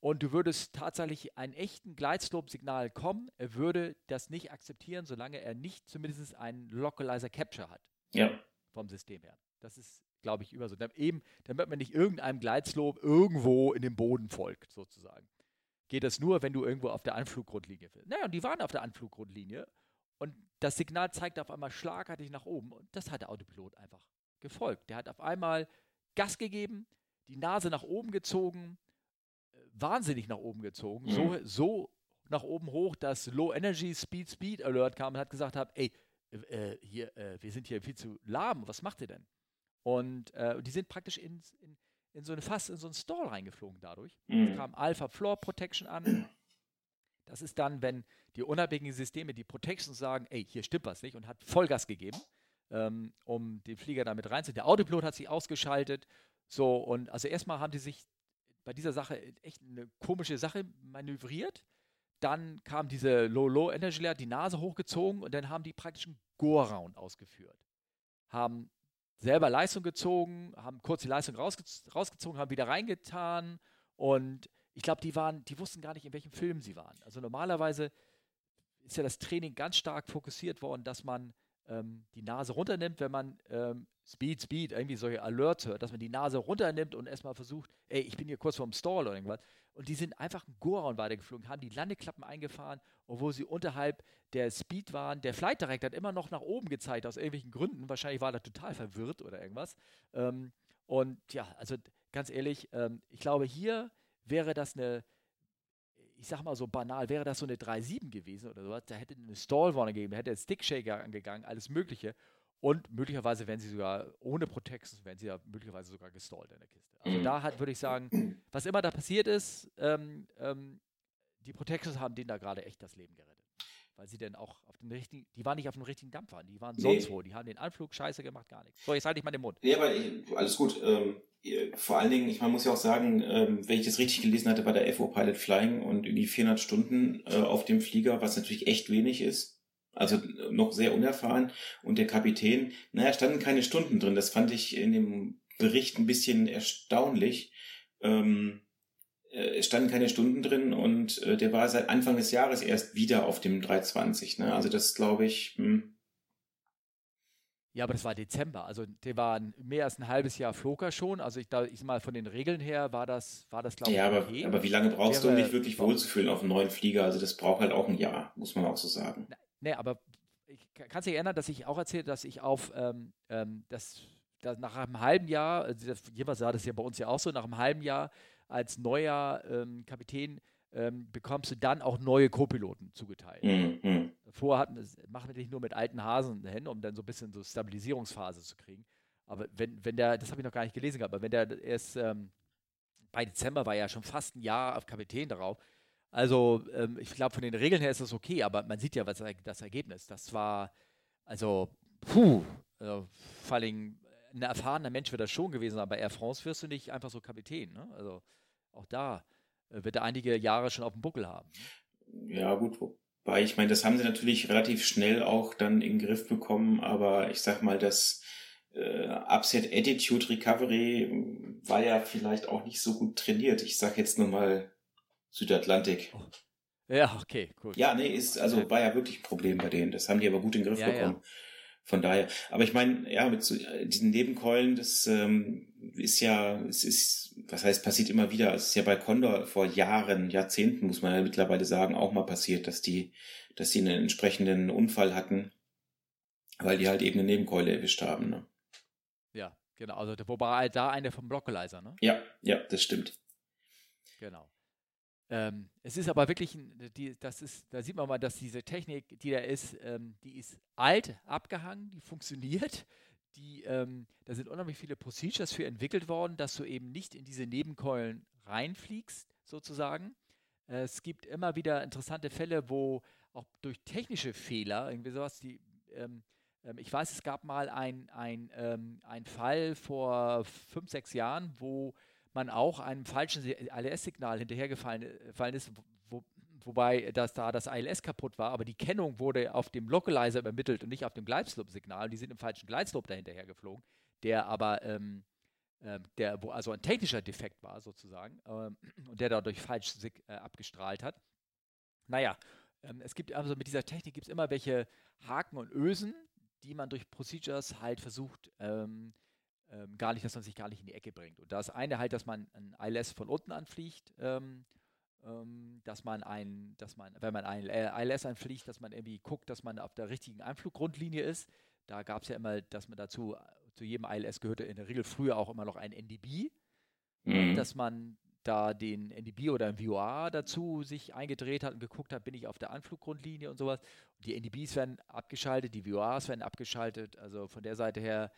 und du würdest tatsächlich einen echten Gleitslope-Signal kommen, er würde das nicht akzeptieren, solange er nicht zumindest einen Localizer Capture hat. Ja. Vom System her. Das ist, glaube ich, immer so. Eben, damit man nicht irgendeinem Gleitslope irgendwo in den Boden folgt, sozusagen. Geht das nur, wenn du irgendwo auf der Anfluggrundlinie bist. Naja, und die waren auf der Anfluggrundlinie. Und das Signal zeigt auf einmal schlagartig nach oben. Und das hat der Autopilot einfach gefolgt. Der hat auf einmal Gas gegeben, die Nase nach oben gezogen, wahnsinnig nach oben gezogen. Mhm. So, so nach oben hoch, dass Low Energy Speed Speed Alert kam und hat gesagt hat, ey, äh, hier, äh, wir sind hier viel zu lahm, was macht ihr denn? Und äh, die sind praktisch in, in, in so eine fast in so einen Stall reingeflogen dadurch. Mhm. Es kam Alpha Floor Protection an. Das ist dann, wenn die unabhängigen Systeme, die Protections sagen, ey, hier stimmt was nicht und hat Vollgas gegeben, ähm, um den Flieger damit reinzuziehen. Der Autopilot hat sich ausgeschaltet. So, und also erstmal haben die sich bei dieser Sache echt eine komische Sache manövriert. Dann kam diese Low-Low-Energy Layer, die Nase hochgezogen und dann haben die praktisch einen Go-Round ausgeführt. Haben selber Leistung gezogen, haben kurz die Leistung rausge rausgezogen, haben wieder reingetan und ich glaube, die waren, die wussten gar nicht, in welchem Film sie waren. Also normalerweise ist ja das Training ganz stark fokussiert worden, dass man ähm, die Nase runternimmt, wenn man ähm, Speed, Speed, irgendwie solche Alerts hört, dass man die Nase runternimmt und erstmal versucht, ey, ich bin hier kurz vorm Stall oder irgendwas. Und die sind einfach einen Goron weitergeflogen, haben die Landeklappen eingefahren, obwohl sie unterhalb der Speed waren. Der Flight Director hat immer noch nach oben gezeigt, aus irgendwelchen Gründen. Wahrscheinlich war er total verwirrt oder irgendwas. Ähm, und ja, also ganz ehrlich, ähm, ich glaube, hier wäre das eine, ich sag mal so banal, wäre das so eine 3.7 gewesen oder sowas, da hätte eine Stallwarner gegeben, hätte der Stickshaker angegangen, alles Mögliche. Und möglicherweise wären sie sogar ohne Protections, wären sie ja möglicherweise sogar gestallt in der Kiste. Also mhm. da hat, würde ich sagen, was immer da passiert ist, ähm, ähm, die Protections haben denen da gerade echt das Leben gerettet. Weil sie denn auch auf den richtigen, die waren nicht auf dem richtigen Dampfer, die waren nee. sonst wo, die haben den Anflug scheiße gemacht, gar nichts. So, jetzt halte ich mal den Mund. Nee, aber alles gut. Ähm, vor allen Dingen, ich man muss ja auch sagen, ähm, wenn ich das richtig gelesen hatte bei der FO Pilot Flying und irgendwie 400 Stunden äh, auf dem Flieger, was natürlich echt wenig ist, also noch sehr unerfahren. Und der Kapitän, naja, standen keine Stunden drin. Das fand ich in dem Bericht ein bisschen erstaunlich. Ähm, äh, es standen keine Stunden drin und äh, der war seit Anfang des Jahres erst wieder auf dem 320. Ne? Also das glaube ich. Hm. Ja, aber das war Dezember. Also der war mehr als ein halbes Jahr flog er schon. Also ich, da, ich mal von den Regeln her war das, war das glaube ich. Ja, aber, okay. aber wie lange brauchst Wäre, du, um dich wirklich wohlzufühlen auf einem neuen Flieger? Also das braucht halt auch ein Jahr, muss man auch so sagen. Nee, aber ich kann sich erinnern, dass ich auch erzählt, dass ich auf ähm, ähm, das, nach einem halben Jahr, also das, jeweils war das ja bei uns ja auch so, nach einem halben Jahr als neuer ähm, Kapitän ähm, bekommst du dann auch neue Co-Piloten zugeteilt. Mhm. Vorher hatten, machen wir nicht nur mit alten Hasen hin, um dann so ein bisschen so Stabilisierungsphase zu kriegen. Aber wenn, wenn der, das habe ich noch gar nicht gelesen gehabt, aber wenn der erst ähm, bei Dezember war ja schon fast ein Jahr auf Kapitän darauf, also ähm, ich glaube, von den Regeln her ist das okay, aber man sieht ja, was das Ergebnis. Das war, also, puh, also, vor allem ein erfahrener Mensch wird das schon gewesen, aber bei Air France wirst du nicht einfach so Kapitän. Ne? Also auch da äh, wird er einige Jahre schon auf dem Buckel haben. Ja, gut, wobei ich meine, das haben sie natürlich relativ schnell auch dann in den Griff bekommen, aber ich sag mal, das äh, Upset Attitude Recovery war ja vielleicht auch nicht so gut trainiert. Ich sag jetzt nur mal Südatlantik. Oh. Ja, okay, gut. Ja, nee, ist, also war ja wirklich ein Problem bei denen. Das haben die aber gut in den Griff ja, bekommen. Ja. Von daher, aber ich meine, ja, mit so, äh, diesen Nebenkeulen, das ähm, ist ja, es ist, was heißt, passiert immer wieder. Es ist ja bei Condor vor Jahren, Jahrzehnten, muss man ja mittlerweile sagen, auch mal passiert, dass die, dass die einen entsprechenden Unfall hatten, weil die halt eben eine Nebenkeule erwischt haben. Ne? Ja, genau. Also wobei halt da eine vom Blockalizer, ne? Ja, ja, das stimmt. Genau. Ähm, es ist aber wirklich, die, das ist, da sieht man mal, dass diese Technik, die da ist, ähm, die ist alt, abgehangen, die funktioniert. Die, ähm, da sind unheimlich viele Procedures für entwickelt worden, dass du eben nicht in diese Nebenkeulen reinfliegst, sozusagen. Es gibt immer wieder interessante Fälle, wo auch durch technische Fehler, irgendwie sowas, die, ähm, ähm, ich weiß, es gab mal ein, ein, ähm, Fall vor fünf, sechs Jahren, wo man auch einem falschen ILS-Signal hinterhergefallen äh, ist, wo, wobei das da das ILS kaputt war, aber die Kennung wurde auf dem Localizer übermittelt und nicht auf dem Glideslope-Signal. Die sind im falschen Glideslope dahinterher geflogen, der aber ähm, ähm, der, wo also ein technischer Defekt war sozusagen ähm, und der dadurch falsch äh, abgestrahlt hat. Naja, ähm, es gibt also mit dieser Technik gibt es immer welche Haken und Ösen, die man durch Procedures halt versucht ähm, ähm, gar nicht, dass man sich gar nicht in die Ecke bringt. Und das eine halt, dass man ein ILS von unten anfliegt, ähm, ähm, dass man ein, dass man, wenn man ein ILS anfliegt, dass man irgendwie guckt, dass man auf der richtigen Einfluggrundlinie ist. Da gab es ja immer, dass man dazu, zu jedem ILS gehörte in der Regel früher auch immer noch ein NDB, mhm. dass man da den NDB oder ein VOA dazu sich eingedreht hat und geguckt hat, bin ich auf der Anfluggrundlinie und sowas. Die NDBs werden abgeschaltet, die VOAs werden abgeschaltet. Also von der Seite her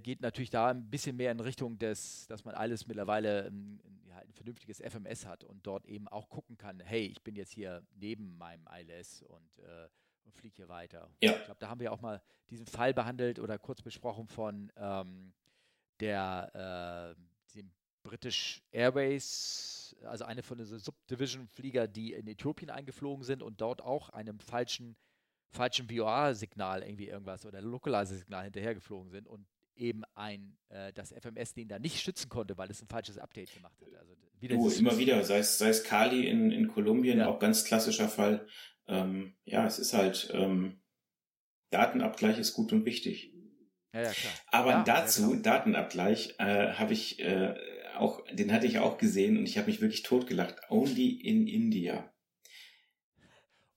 geht natürlich da ein bisschen mehr in Richtung des, dass man alles mittlerweile ähm, ja, halt ein vernünftiges FMS hat und dort eben auch gucken kann, hey, ich bin jetzt hier neben meinem ILS und, äh, und fliege hier weiter. Ja. Ich glaube, da haben wir auch mal diesen Fall behandelt oder kurz besprochen von ähm, der äh, dem British Airways, also eine von den Subdivision-Flieger, die in Äthiopien eingeflogen sind und dort auch einem falschen falschen VOR-Signal irgendwie irgendwas oder Localizer-Signal hinterhergeflogen sind und eben ein, äh, das FMS den da nicht schützen konnte, weil es ein falsches Update gemacht hat. Also wieder du, immer wieder, sei es, sei es Kali in, in Kolumbien, ja. auch ganz klassischer Fall. Ähm, ja, es ist halt, ähm, Datenabgleich ist gut und wichtig. Ja, ja, klar. Aber ja, dazu, ja, genau. Datenabgleich, äh, habe ich äh, auch, den hatte ich auch gesehen und ich habe mich wirklich totgelacht. Only in India.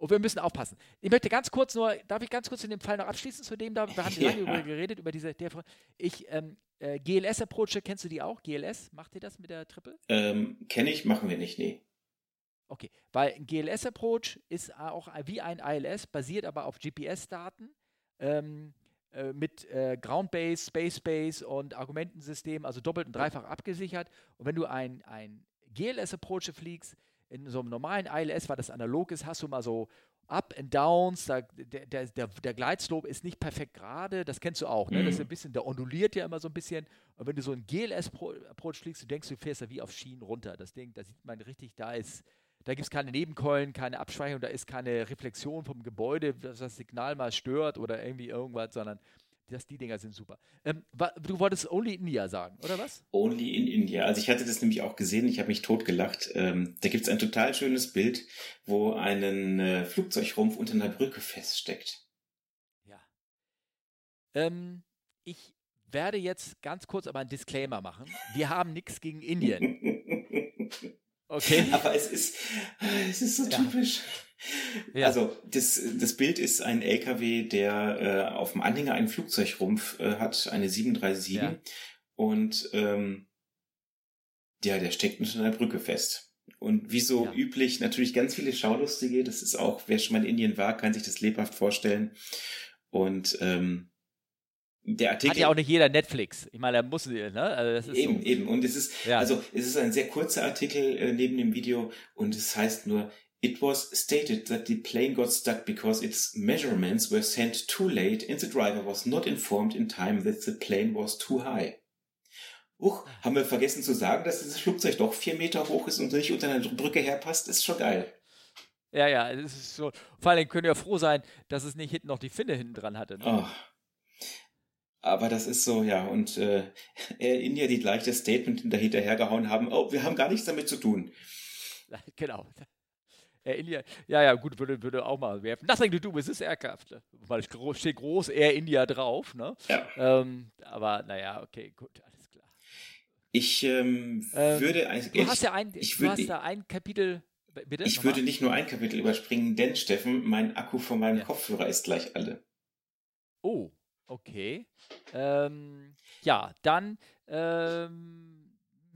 Und wir müssen aufpassen. Ich möchte ganz kurz nur, darf ich ganz kurz in dem Fall noch abschließen zu dem, da wir haben ja. lange über geredet, über diese, der, ich, ähm, äh, GLS-Approach, kennst du die auch? GLS, macht ihr das mit der Triple? Ähm, Kenne ich, machen wir nicht, nee. Okay, weil ein GLS-Approach ist auch wie ein ILS, basiert aber auf GPS-Daten ähm, äh, mit äh, Ground-Base, Space-Base und Argumentensystem, also doppelt und dreifach abgesichert. Und wenn du ein, ein GLS-Approach fliegst, in so einem normalen ILS, weil das analog ist, hast du mal so Up and Downs, da, der, der, der, der Gleitslope ist nicht perfekt gerade, das kennst du auch, ne? Das ist ein bisschen, der onduliert ja immer so ein bisschen. Und wenn du so ein GLS-Approach fliegst, du denkst, du fährst da wie auf Schienen runter. Das Ding, da sieht man richtig, da ist, da gibt es keine Nebenkeulen, keine Abschweichung, da ist keine Reflexion vom Gebäude, dass das Signal mal stört oder irgendwie irgendwas, sondern das, die Dinger sind super. Ähm, du wolltest Only India sagen, oder was? Only in India. Also ich hatte das nämlich auch gesehen, ich habe mich totgelacht. Ähm, da gibt es ein total schönes Bild, wo ein äh, Flugzeugrumpf unter einer Brücke feststeckt. Ja. Ähm, ich werde jetzt ganz kurz aber einen Disclaimer machen. Wir haben nichts gegen Indien. Okay. Aber es ist, es ist so ja. typisch. Ja. Also das, das Bild ist ein LKW, der äh, auf dem Anhänger einen Flugzeugrumpf äh, hat, eine 737 ja. und ähm, ja, der steckt unter einer Brücke fest. Und wie so ja. üblich, natürlich ganz viele Schaulustige. Das ist auch, wer schon mal in Indien war, kann sich das lebhaft vorstellen. Und ähm, der Artikel. Hat ja auch nicht jeder Netflix. Ich meine, er muss, ne? Also eben, so. eben. Und es ist, ja. also, es ist ein sehr kurzer Artikel äh, neben dem Video und es heißt nur, It was stated that the plane got stuck because its measurements were sent too late and the driver was not informed in time that the plane was too high. Uch, haben wir vergessen zu sagen, dass dieses Flugzeug doch vier Meter hoch ist und nicht unter einer Brücke herpasst? Ist schon geil. Ja, ja, es ist so. Vor allem können wir froh sein, dass es nicht hinten noch die Finne hinten dran hatte. Ne? Oh. Aber das ist so, ja, und äh, India, die gleich das Statement hinterhergehauen haben, oh, wir haben gar nichts damit zu tun. Genau. Air India, ja, ja, gut, würde, würde auch mal werfen. Nothing to do with this aircraft. Ne? Weil es steht groß Air India drauf, ne? Ja. Ähm, aber naja, okay, gut, alles klar. Ich ähm, ähm, würde. Du ich, hast ja ein, du würde, hast da ein Kapitel. Bitte? Ich Nochmal? würde nicht nur ein Kapitel überspringen, denn Steffen, mein Akku von meinem ja. Kopfhörer ist gleich alle. Oh, okay. Ähm, ja, dann ähm,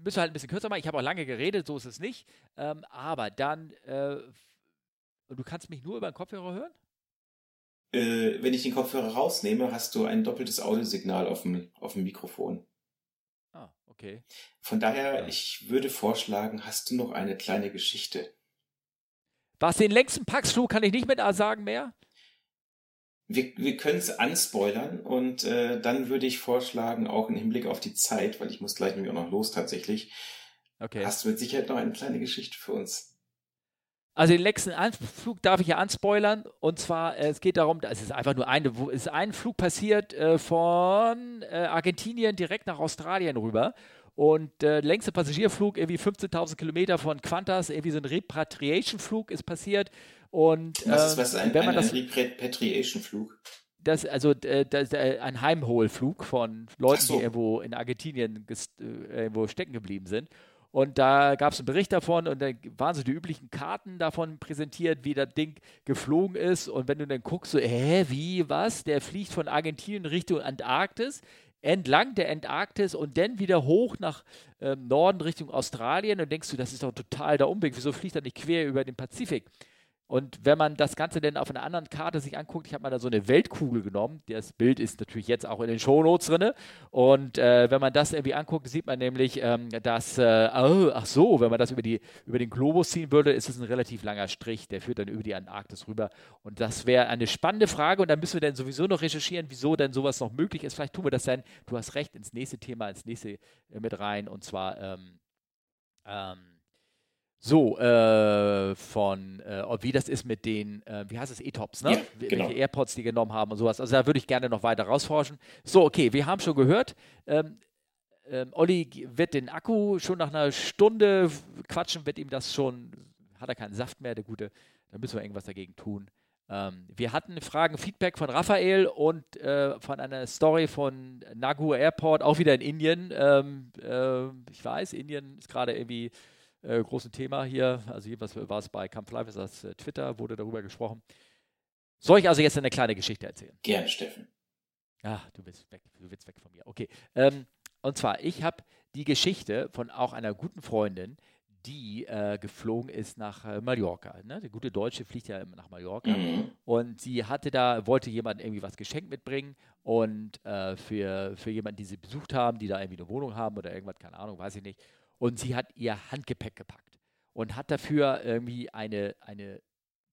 müssen wir halt ein bisschen kürzer machen. Ich habe auch lange geredet, so ist es nicht. Ähm, aber dann, äh, du kannst mich nur über den Kopfhörer hören? Äh, wenn ich den Kopfhörer rausnehme, hast du ein doppeltes Audiosignal auf dem, auf dem Mikrofon. Ah, okay. Von daher, ja. ich würde vorschlagen, hast du noch eine kleine Geschichte? Was den längsten Paxflug kann ich nicht mit A sagen mehr wir, wir können es anspoilern und äh, dann würde ich vorschlagen, auch im Hinblick auf die Zeit, weil ich muss gleich nämlich auch noch los tatsächlich. Okay. Hast du mit Sicherheit noch eine kleine Geschichte für uns? Also den letzten Flug darf ich ja anspoilern und zwar äh, es geht darum, es ist einfach nur eine, es ist ein Flug passiert äh, von äh, Argentinien direkt nach Australien rüber und der äh, längste Passagierflug, irgendwie 15.000 Kilometer von Qantas, irgendwie so ein Repatriation-Flug ist passiert. Und, was ist, was ist ein, wenn man ein, das, Repatriation-Flug? Das, also äh, das, äh, ein Heimholflug von Leuten, so. die irgendwo in Argentinien äh, irgendwo stecken geblieben sind. Und da gab es einen Bericht davon und da waren so die üblichen Karten davon präsentiert, wie das Ding geflogen ist. Und wenn du dann guckst, so, hä, wie, was? Der fliegt von Argentinien Richtung Antarktis entlang der Antarktis und dann wieder hoch nach ähm, Norden Richtung Australien und denkst du, das ist doch total der Umweg. Wieso fliegt er nicht quer über den Pazifik? Und wenn man das Ganze dann auf einer anderen Karte sich anguckt, ich habe mal da so eine Weltkugel genommen. Das Bild ist natürlich jetzt auch in den Shownotes drin. Und äh, wenn man das irgendwie anguckt, sieht man nämlich, ähm, dass, äh, oh, ach so, wenn man das über, die, über den Globus ziehen würde, ist es ein relativ langer Strich. Der führt dann über die Antarktis rüber. Und das wäre eine spannende Frage. Und dann müssen wir dann sowieso noch recherchieren, wieso denn sowas noch möglich ist. Vielleicht tun wir das dann, du hast recht, ins nächste Thema, ins nächste äh, mit rein. Und zwar, ähm, ähm, so, äh, von, äh, wie das ist mit den, äh, wie heißt es, E-Tops, ne? Ja, genau. Welche AirPods die genommen haben und sowas. Also da würde ich gerne noch weiter rausforschen. So, okay, wir haben schon gehört, ähm, ähm, Olli wird den Akku schon nach einer Stunde quatschen, wird ihm das schon, hat er keinen Saft mehr, der Gute. Da müssen wir irgendwas dagegen tun. Ähm, wir hatten Fragen, Feedback von Raphael und äh, von einer Story von Nagu Airport, auch wieder in Indien. Ähm, äh, ich weiß, Indien ist gerade irgendwie äh, großen Thema hier. Also jedenfalls war es bei Kampf Live, ist das äh, Twitter, wurde darüber gesprochen. Soll ich also jetzt eine kleine Geschichte erzählen? Gerne, Steffen. Ah, du willst weg, du willst weg von mir. Okay. Ähm, und zwar, ich habe die Geschichte von auch einer guten Freundin, die äh, geflogen ist nach äh, Mallorca. Ne? Der gute Deutsche fliegt ja immer nach Mallorca. Mhm. Und sie hatte da, wollte jemand irgendwie was geschenkt mitbringen und äh, für, für jemanden, die sie besucht haben, die da irgendwie eine Wohnung haben oder irgendwas, keine Ahnung, weiß ich nicht. Und sie hat ihr Handgepäck gepackt und hat dafür irgendwie eine, eine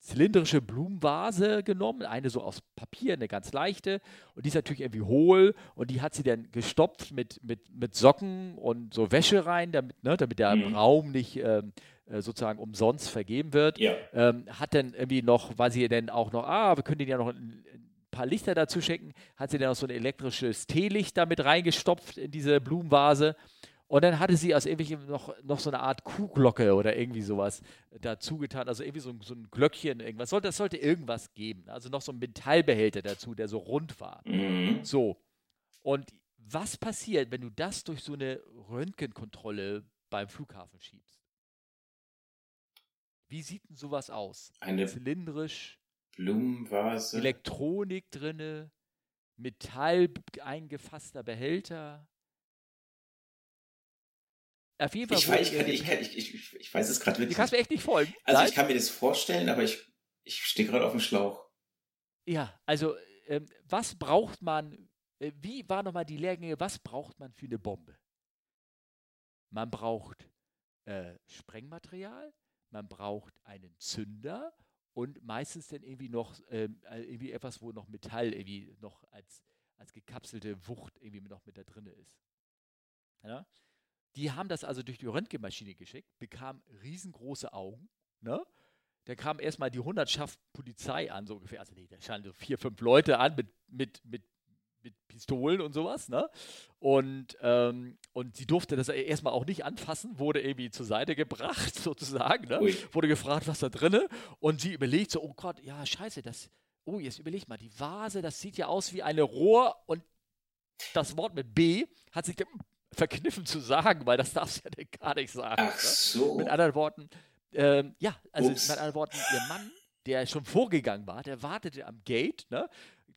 zylindrische Blumenvase genommen, eine so aus Papier, eine ganz leichte. Und die ist natürlich irgendwie hohl und die hat sie dann gestopft mit, mit, mit Socken und so Wäsche rein, damit, ne, damit der mhm. Raum nicht ähm, äh, sozusagen umsonst vergeben wird. Ja. Ähm, hat dann irgendwie noch, weil sie dann auch noch, ah, wir können denen ja noch ein, ein paar Lichter dazu schenken, hat sie dann noch so ein elektrisches Teelicht damit reingestopft in diese Blumenvase. Und dann hatte sie aus irgendwelchem noch, noch so eine Art Kuhglocke oder irgendwie sowas dazu getan. Also irgendwie so, so ein Glöckchen, irgendwas. Sollte, das sollte irgendwas geben. Also noch so ein Metallbehälter dazu, der so rund war. Mhm. So. Und was passiert, wenn du das durch so eine Röntgenkontrolle beim Flughafen schiebst? Wie sieht denn sowas aus? Eine zylindrisch, Blumenvase, Elektronik drinne, Metall eingefasster Behälter. Auf jeden Fall. Ich, weiß, ich, kann, ich, kann, ich, ich, weiß es gerade wirklich. Du kannst mir echt nicht folgen. Also Nein? ich kann mir das vorstellen, aber ich, ich stehe gerade auf dem Schlauch. Ja, also ähm, was braucht man, äh, wie war nochmal die Lehrgänge, was braucht man für eine Bombe? Man braucht äh, Sprengmaterial, man braucht einen Zünder und meistens dann irgendwie noch ähm, äh, irgendwie etwas, wo noch Metall irgendwie noch als, als gekapselte Wucht irgendwie noch mit da drin ist. Ja? Die haben das also durch die Röntgenmaschine geschickt, bekamen riesengroße Augen. Ne? Da kam erstmal die Hundertschaft Polizei an, so ungefähr. Also nee, da standen so vier, fünf Leute an mit, mit, mit, mit Pistolen und sowas. Ne? Und, ähm, und sie durfte das erstmal auch nicht anfassen, wurde irgendwie zur Seite gebracht, sozusagen. Ne? Wurde gefragt, was da drinne. Und sie überlegt so, oh Gott, ja, scheiße, das, oh, jetzt überleg mal, die Vase, das sieht ja aus wie eine Rohr und das Wort mit B hat sich verkniffen zu sagen, weil das darfst du ja gar nicht sagen. Ach ne? so. Mit anderen Worten, ähm, ja, also Ups. mit anderen Worten, ihr Mann, der schon vorgegangen war, der wartete am Gate, ne?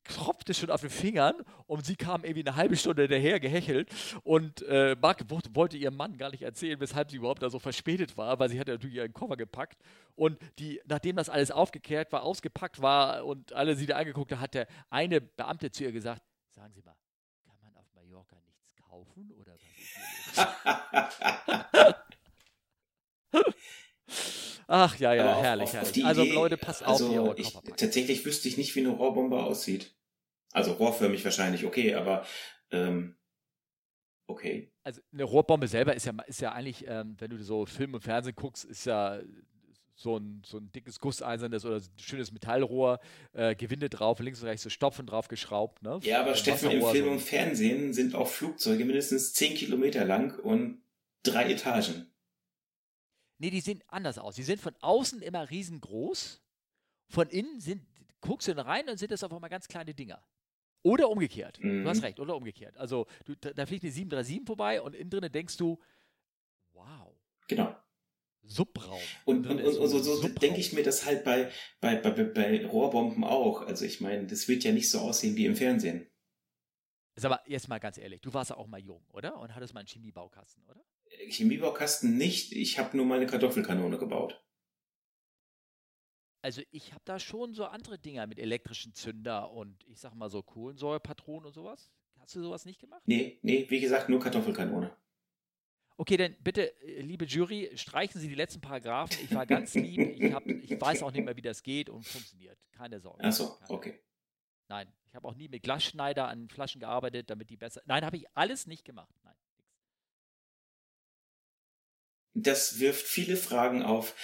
tropfte schon auf den Fingern und sie kam irgendwie eine halbe Stunde daher gehechelt und äh, Mark wollte ihrem Mann gar nicht erzählen, weshalb sie überhaupt da so verspätet war, weil sie hatte natürlich ihren Koffer gepackt und die, nachdem das alles aufgekehrt war, ausgepackt war und alle sie da angeguckt hat, hat der eine Beamte zu ihr gesagt, sagen Sie mal, kann man auf Mallorca nichts kaufen oder Ach ja, ja, auf, herrlich, auf, herrlich. Auf also Idee, Leute, passt also auf, ich, Tatsächlich wüsste ich nicht, wie eine Rohrbombe aussieht. Also rohrförmig wahrscheinlich, okay, aber ähm, okay. Also eine Rohrbombe selber ist ja, ist ja eigentlich, ähm, wenn du so Film und Fernsehen guckst, ist ja so ein, so ein dickes gusseisernes oder schönes Metallrohr, äh, Gewinde drauf, links und rechts so Stopfen drauf geschraubt. Ne? Ja, aber äh, Steffen, im Film und Fernsehen sind auch Flugzeuge mindestens 10 Kilometer lang und drei Etagen. Nee, die sehen anders aus. Die sind von außen immer riesengroß, von innen sind, guckst du rein und sind das auf einmal ganz kleine Dinger. Oder umgekehrt. Mhm. Du hast mhm. recht, oder umgekehrt. Also du, da, da fliegt eine 737 vorbei und innen drinnen denkst du, wow. Genau. Subraum. Und, und, und, und so, so denke ich mir das halt bei, bei, bei, bei Rohrbomben auch. Also ich meine, das wird ja nicht so aussehen wie im Fernsehen. Sag mal, jetzt mal ganz ehrlich, du warst ja auch mal jung, oder? Und hattest mal einen Chemiebaukasten, oder? Chemiebaukasten nicht, ich habe nur mal eine Kartoffelkanone gebaut. Also ich habe da schon so andere Dinger mit elektrischen Zünder und ich sag mal so Kohlensäurepatronen und sowas. Hast du sowas nicht gemacht? Nee, nee, wie gesagt, nur Kartoffelkanone. Okay, dann bitte, äh, liebe Jury, streichen Sie die letzten Paragraphen. Ich war ganz lieb. Ich, hab, ich weiß auch nicht mehr, wie das geht und funktioniert. Keine Sorge. Ach so, okay. Nein, ich habe auch nie mit Glasschneider an Flaschen gearbeitet, damit die besser. Nein, habe ich alles nicht gemacht. Nein. Das wirft viele Fragen auf.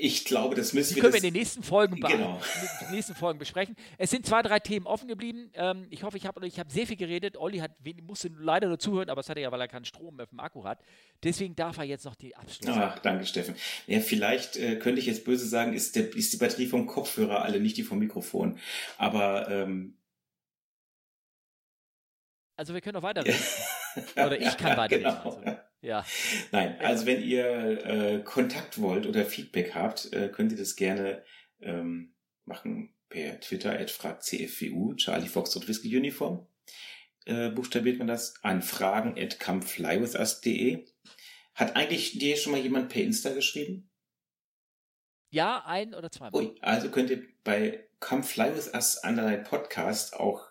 Ich glaube, das müssen die wir. können wir in den nächsten Folgen, genau. den nächsten Folgen besprechen. Es sind zwei, drei Themen offen geblieben. Ähm, ich hoffe, ich habe ich hab sehr viel geredet. Olli hat, musste leider nur zuhören, aber das hat er ja, weil er keinen Strom mehr vom Akku hat. Deswegen darf er jetzt noch die Abschluss. Ach, danke, Steffen. Ja, vielleicht äh, könnte ich jetzt böse sagen, ist, der, ist die Batterie vom Kopfhörer alle, nicht die vom Mikrofon. Aber. Ähm, also, wir können noch weiterreden. Oder ich kann weiterreden. Genau. Also. Ja. Nein, also wenn ihr äh, Kontakt wollt oder Feedback habt, äh, könnt ihr das gerne ähm, machen per Twitter at fragcfwu, Charlie Fox und Whisky Uniform. Äh, buchstabiert man das an fragen at comeflywithus.de. Hat eigentlich dir schon mal jemand per Insta geschrieben? Ja, ein oder zweimal. Ui, also könnt ihr bei Come Fly With Us Underline Podcast auch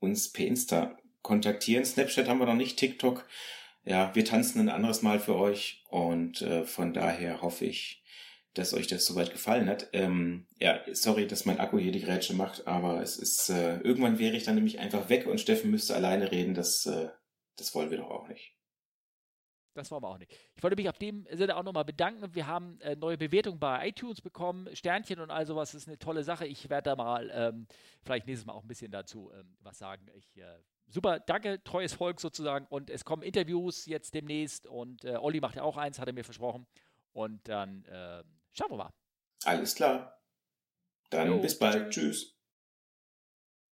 uns per Insta kontaktieren. Snapchat haben wir noch nicht, TikTok ja, wir tanzen ein anderes Mal für euch und äh, von daher hoffe ich, dass euch das soweit gefallen hat. Ähm, ja, sorry, dass mein Akku hier die Grätsche macht, aber es ist, äh, irgendwann wäre ich dann nämlich einfach weg und Steffen müsste alleine reden, das, äh, das wollen wir doch auch nicht. Das wollen wir auch nicht. Ich wollte mich auf dem Sinne auch nochmal bedanken. Wir haben äh, neue Bewertungen bei iTunes bekommen, Sternchen und all sowas. Das ist eine tolle Sache. Ich werde da mal ähm, vielleicht nächstes Mal auch ein bisschen dazu ähm, was sagen. Ich äh, super, danke, treues Volk sozusagen. Und es kommen Interviews jetzt demnächst und äh, Olli macht ja auch eins, hat er mir versprochen. Und dann äh, schauen wir mal. Alles klar. Dann jo, bis bald. Tschüss. tschüss.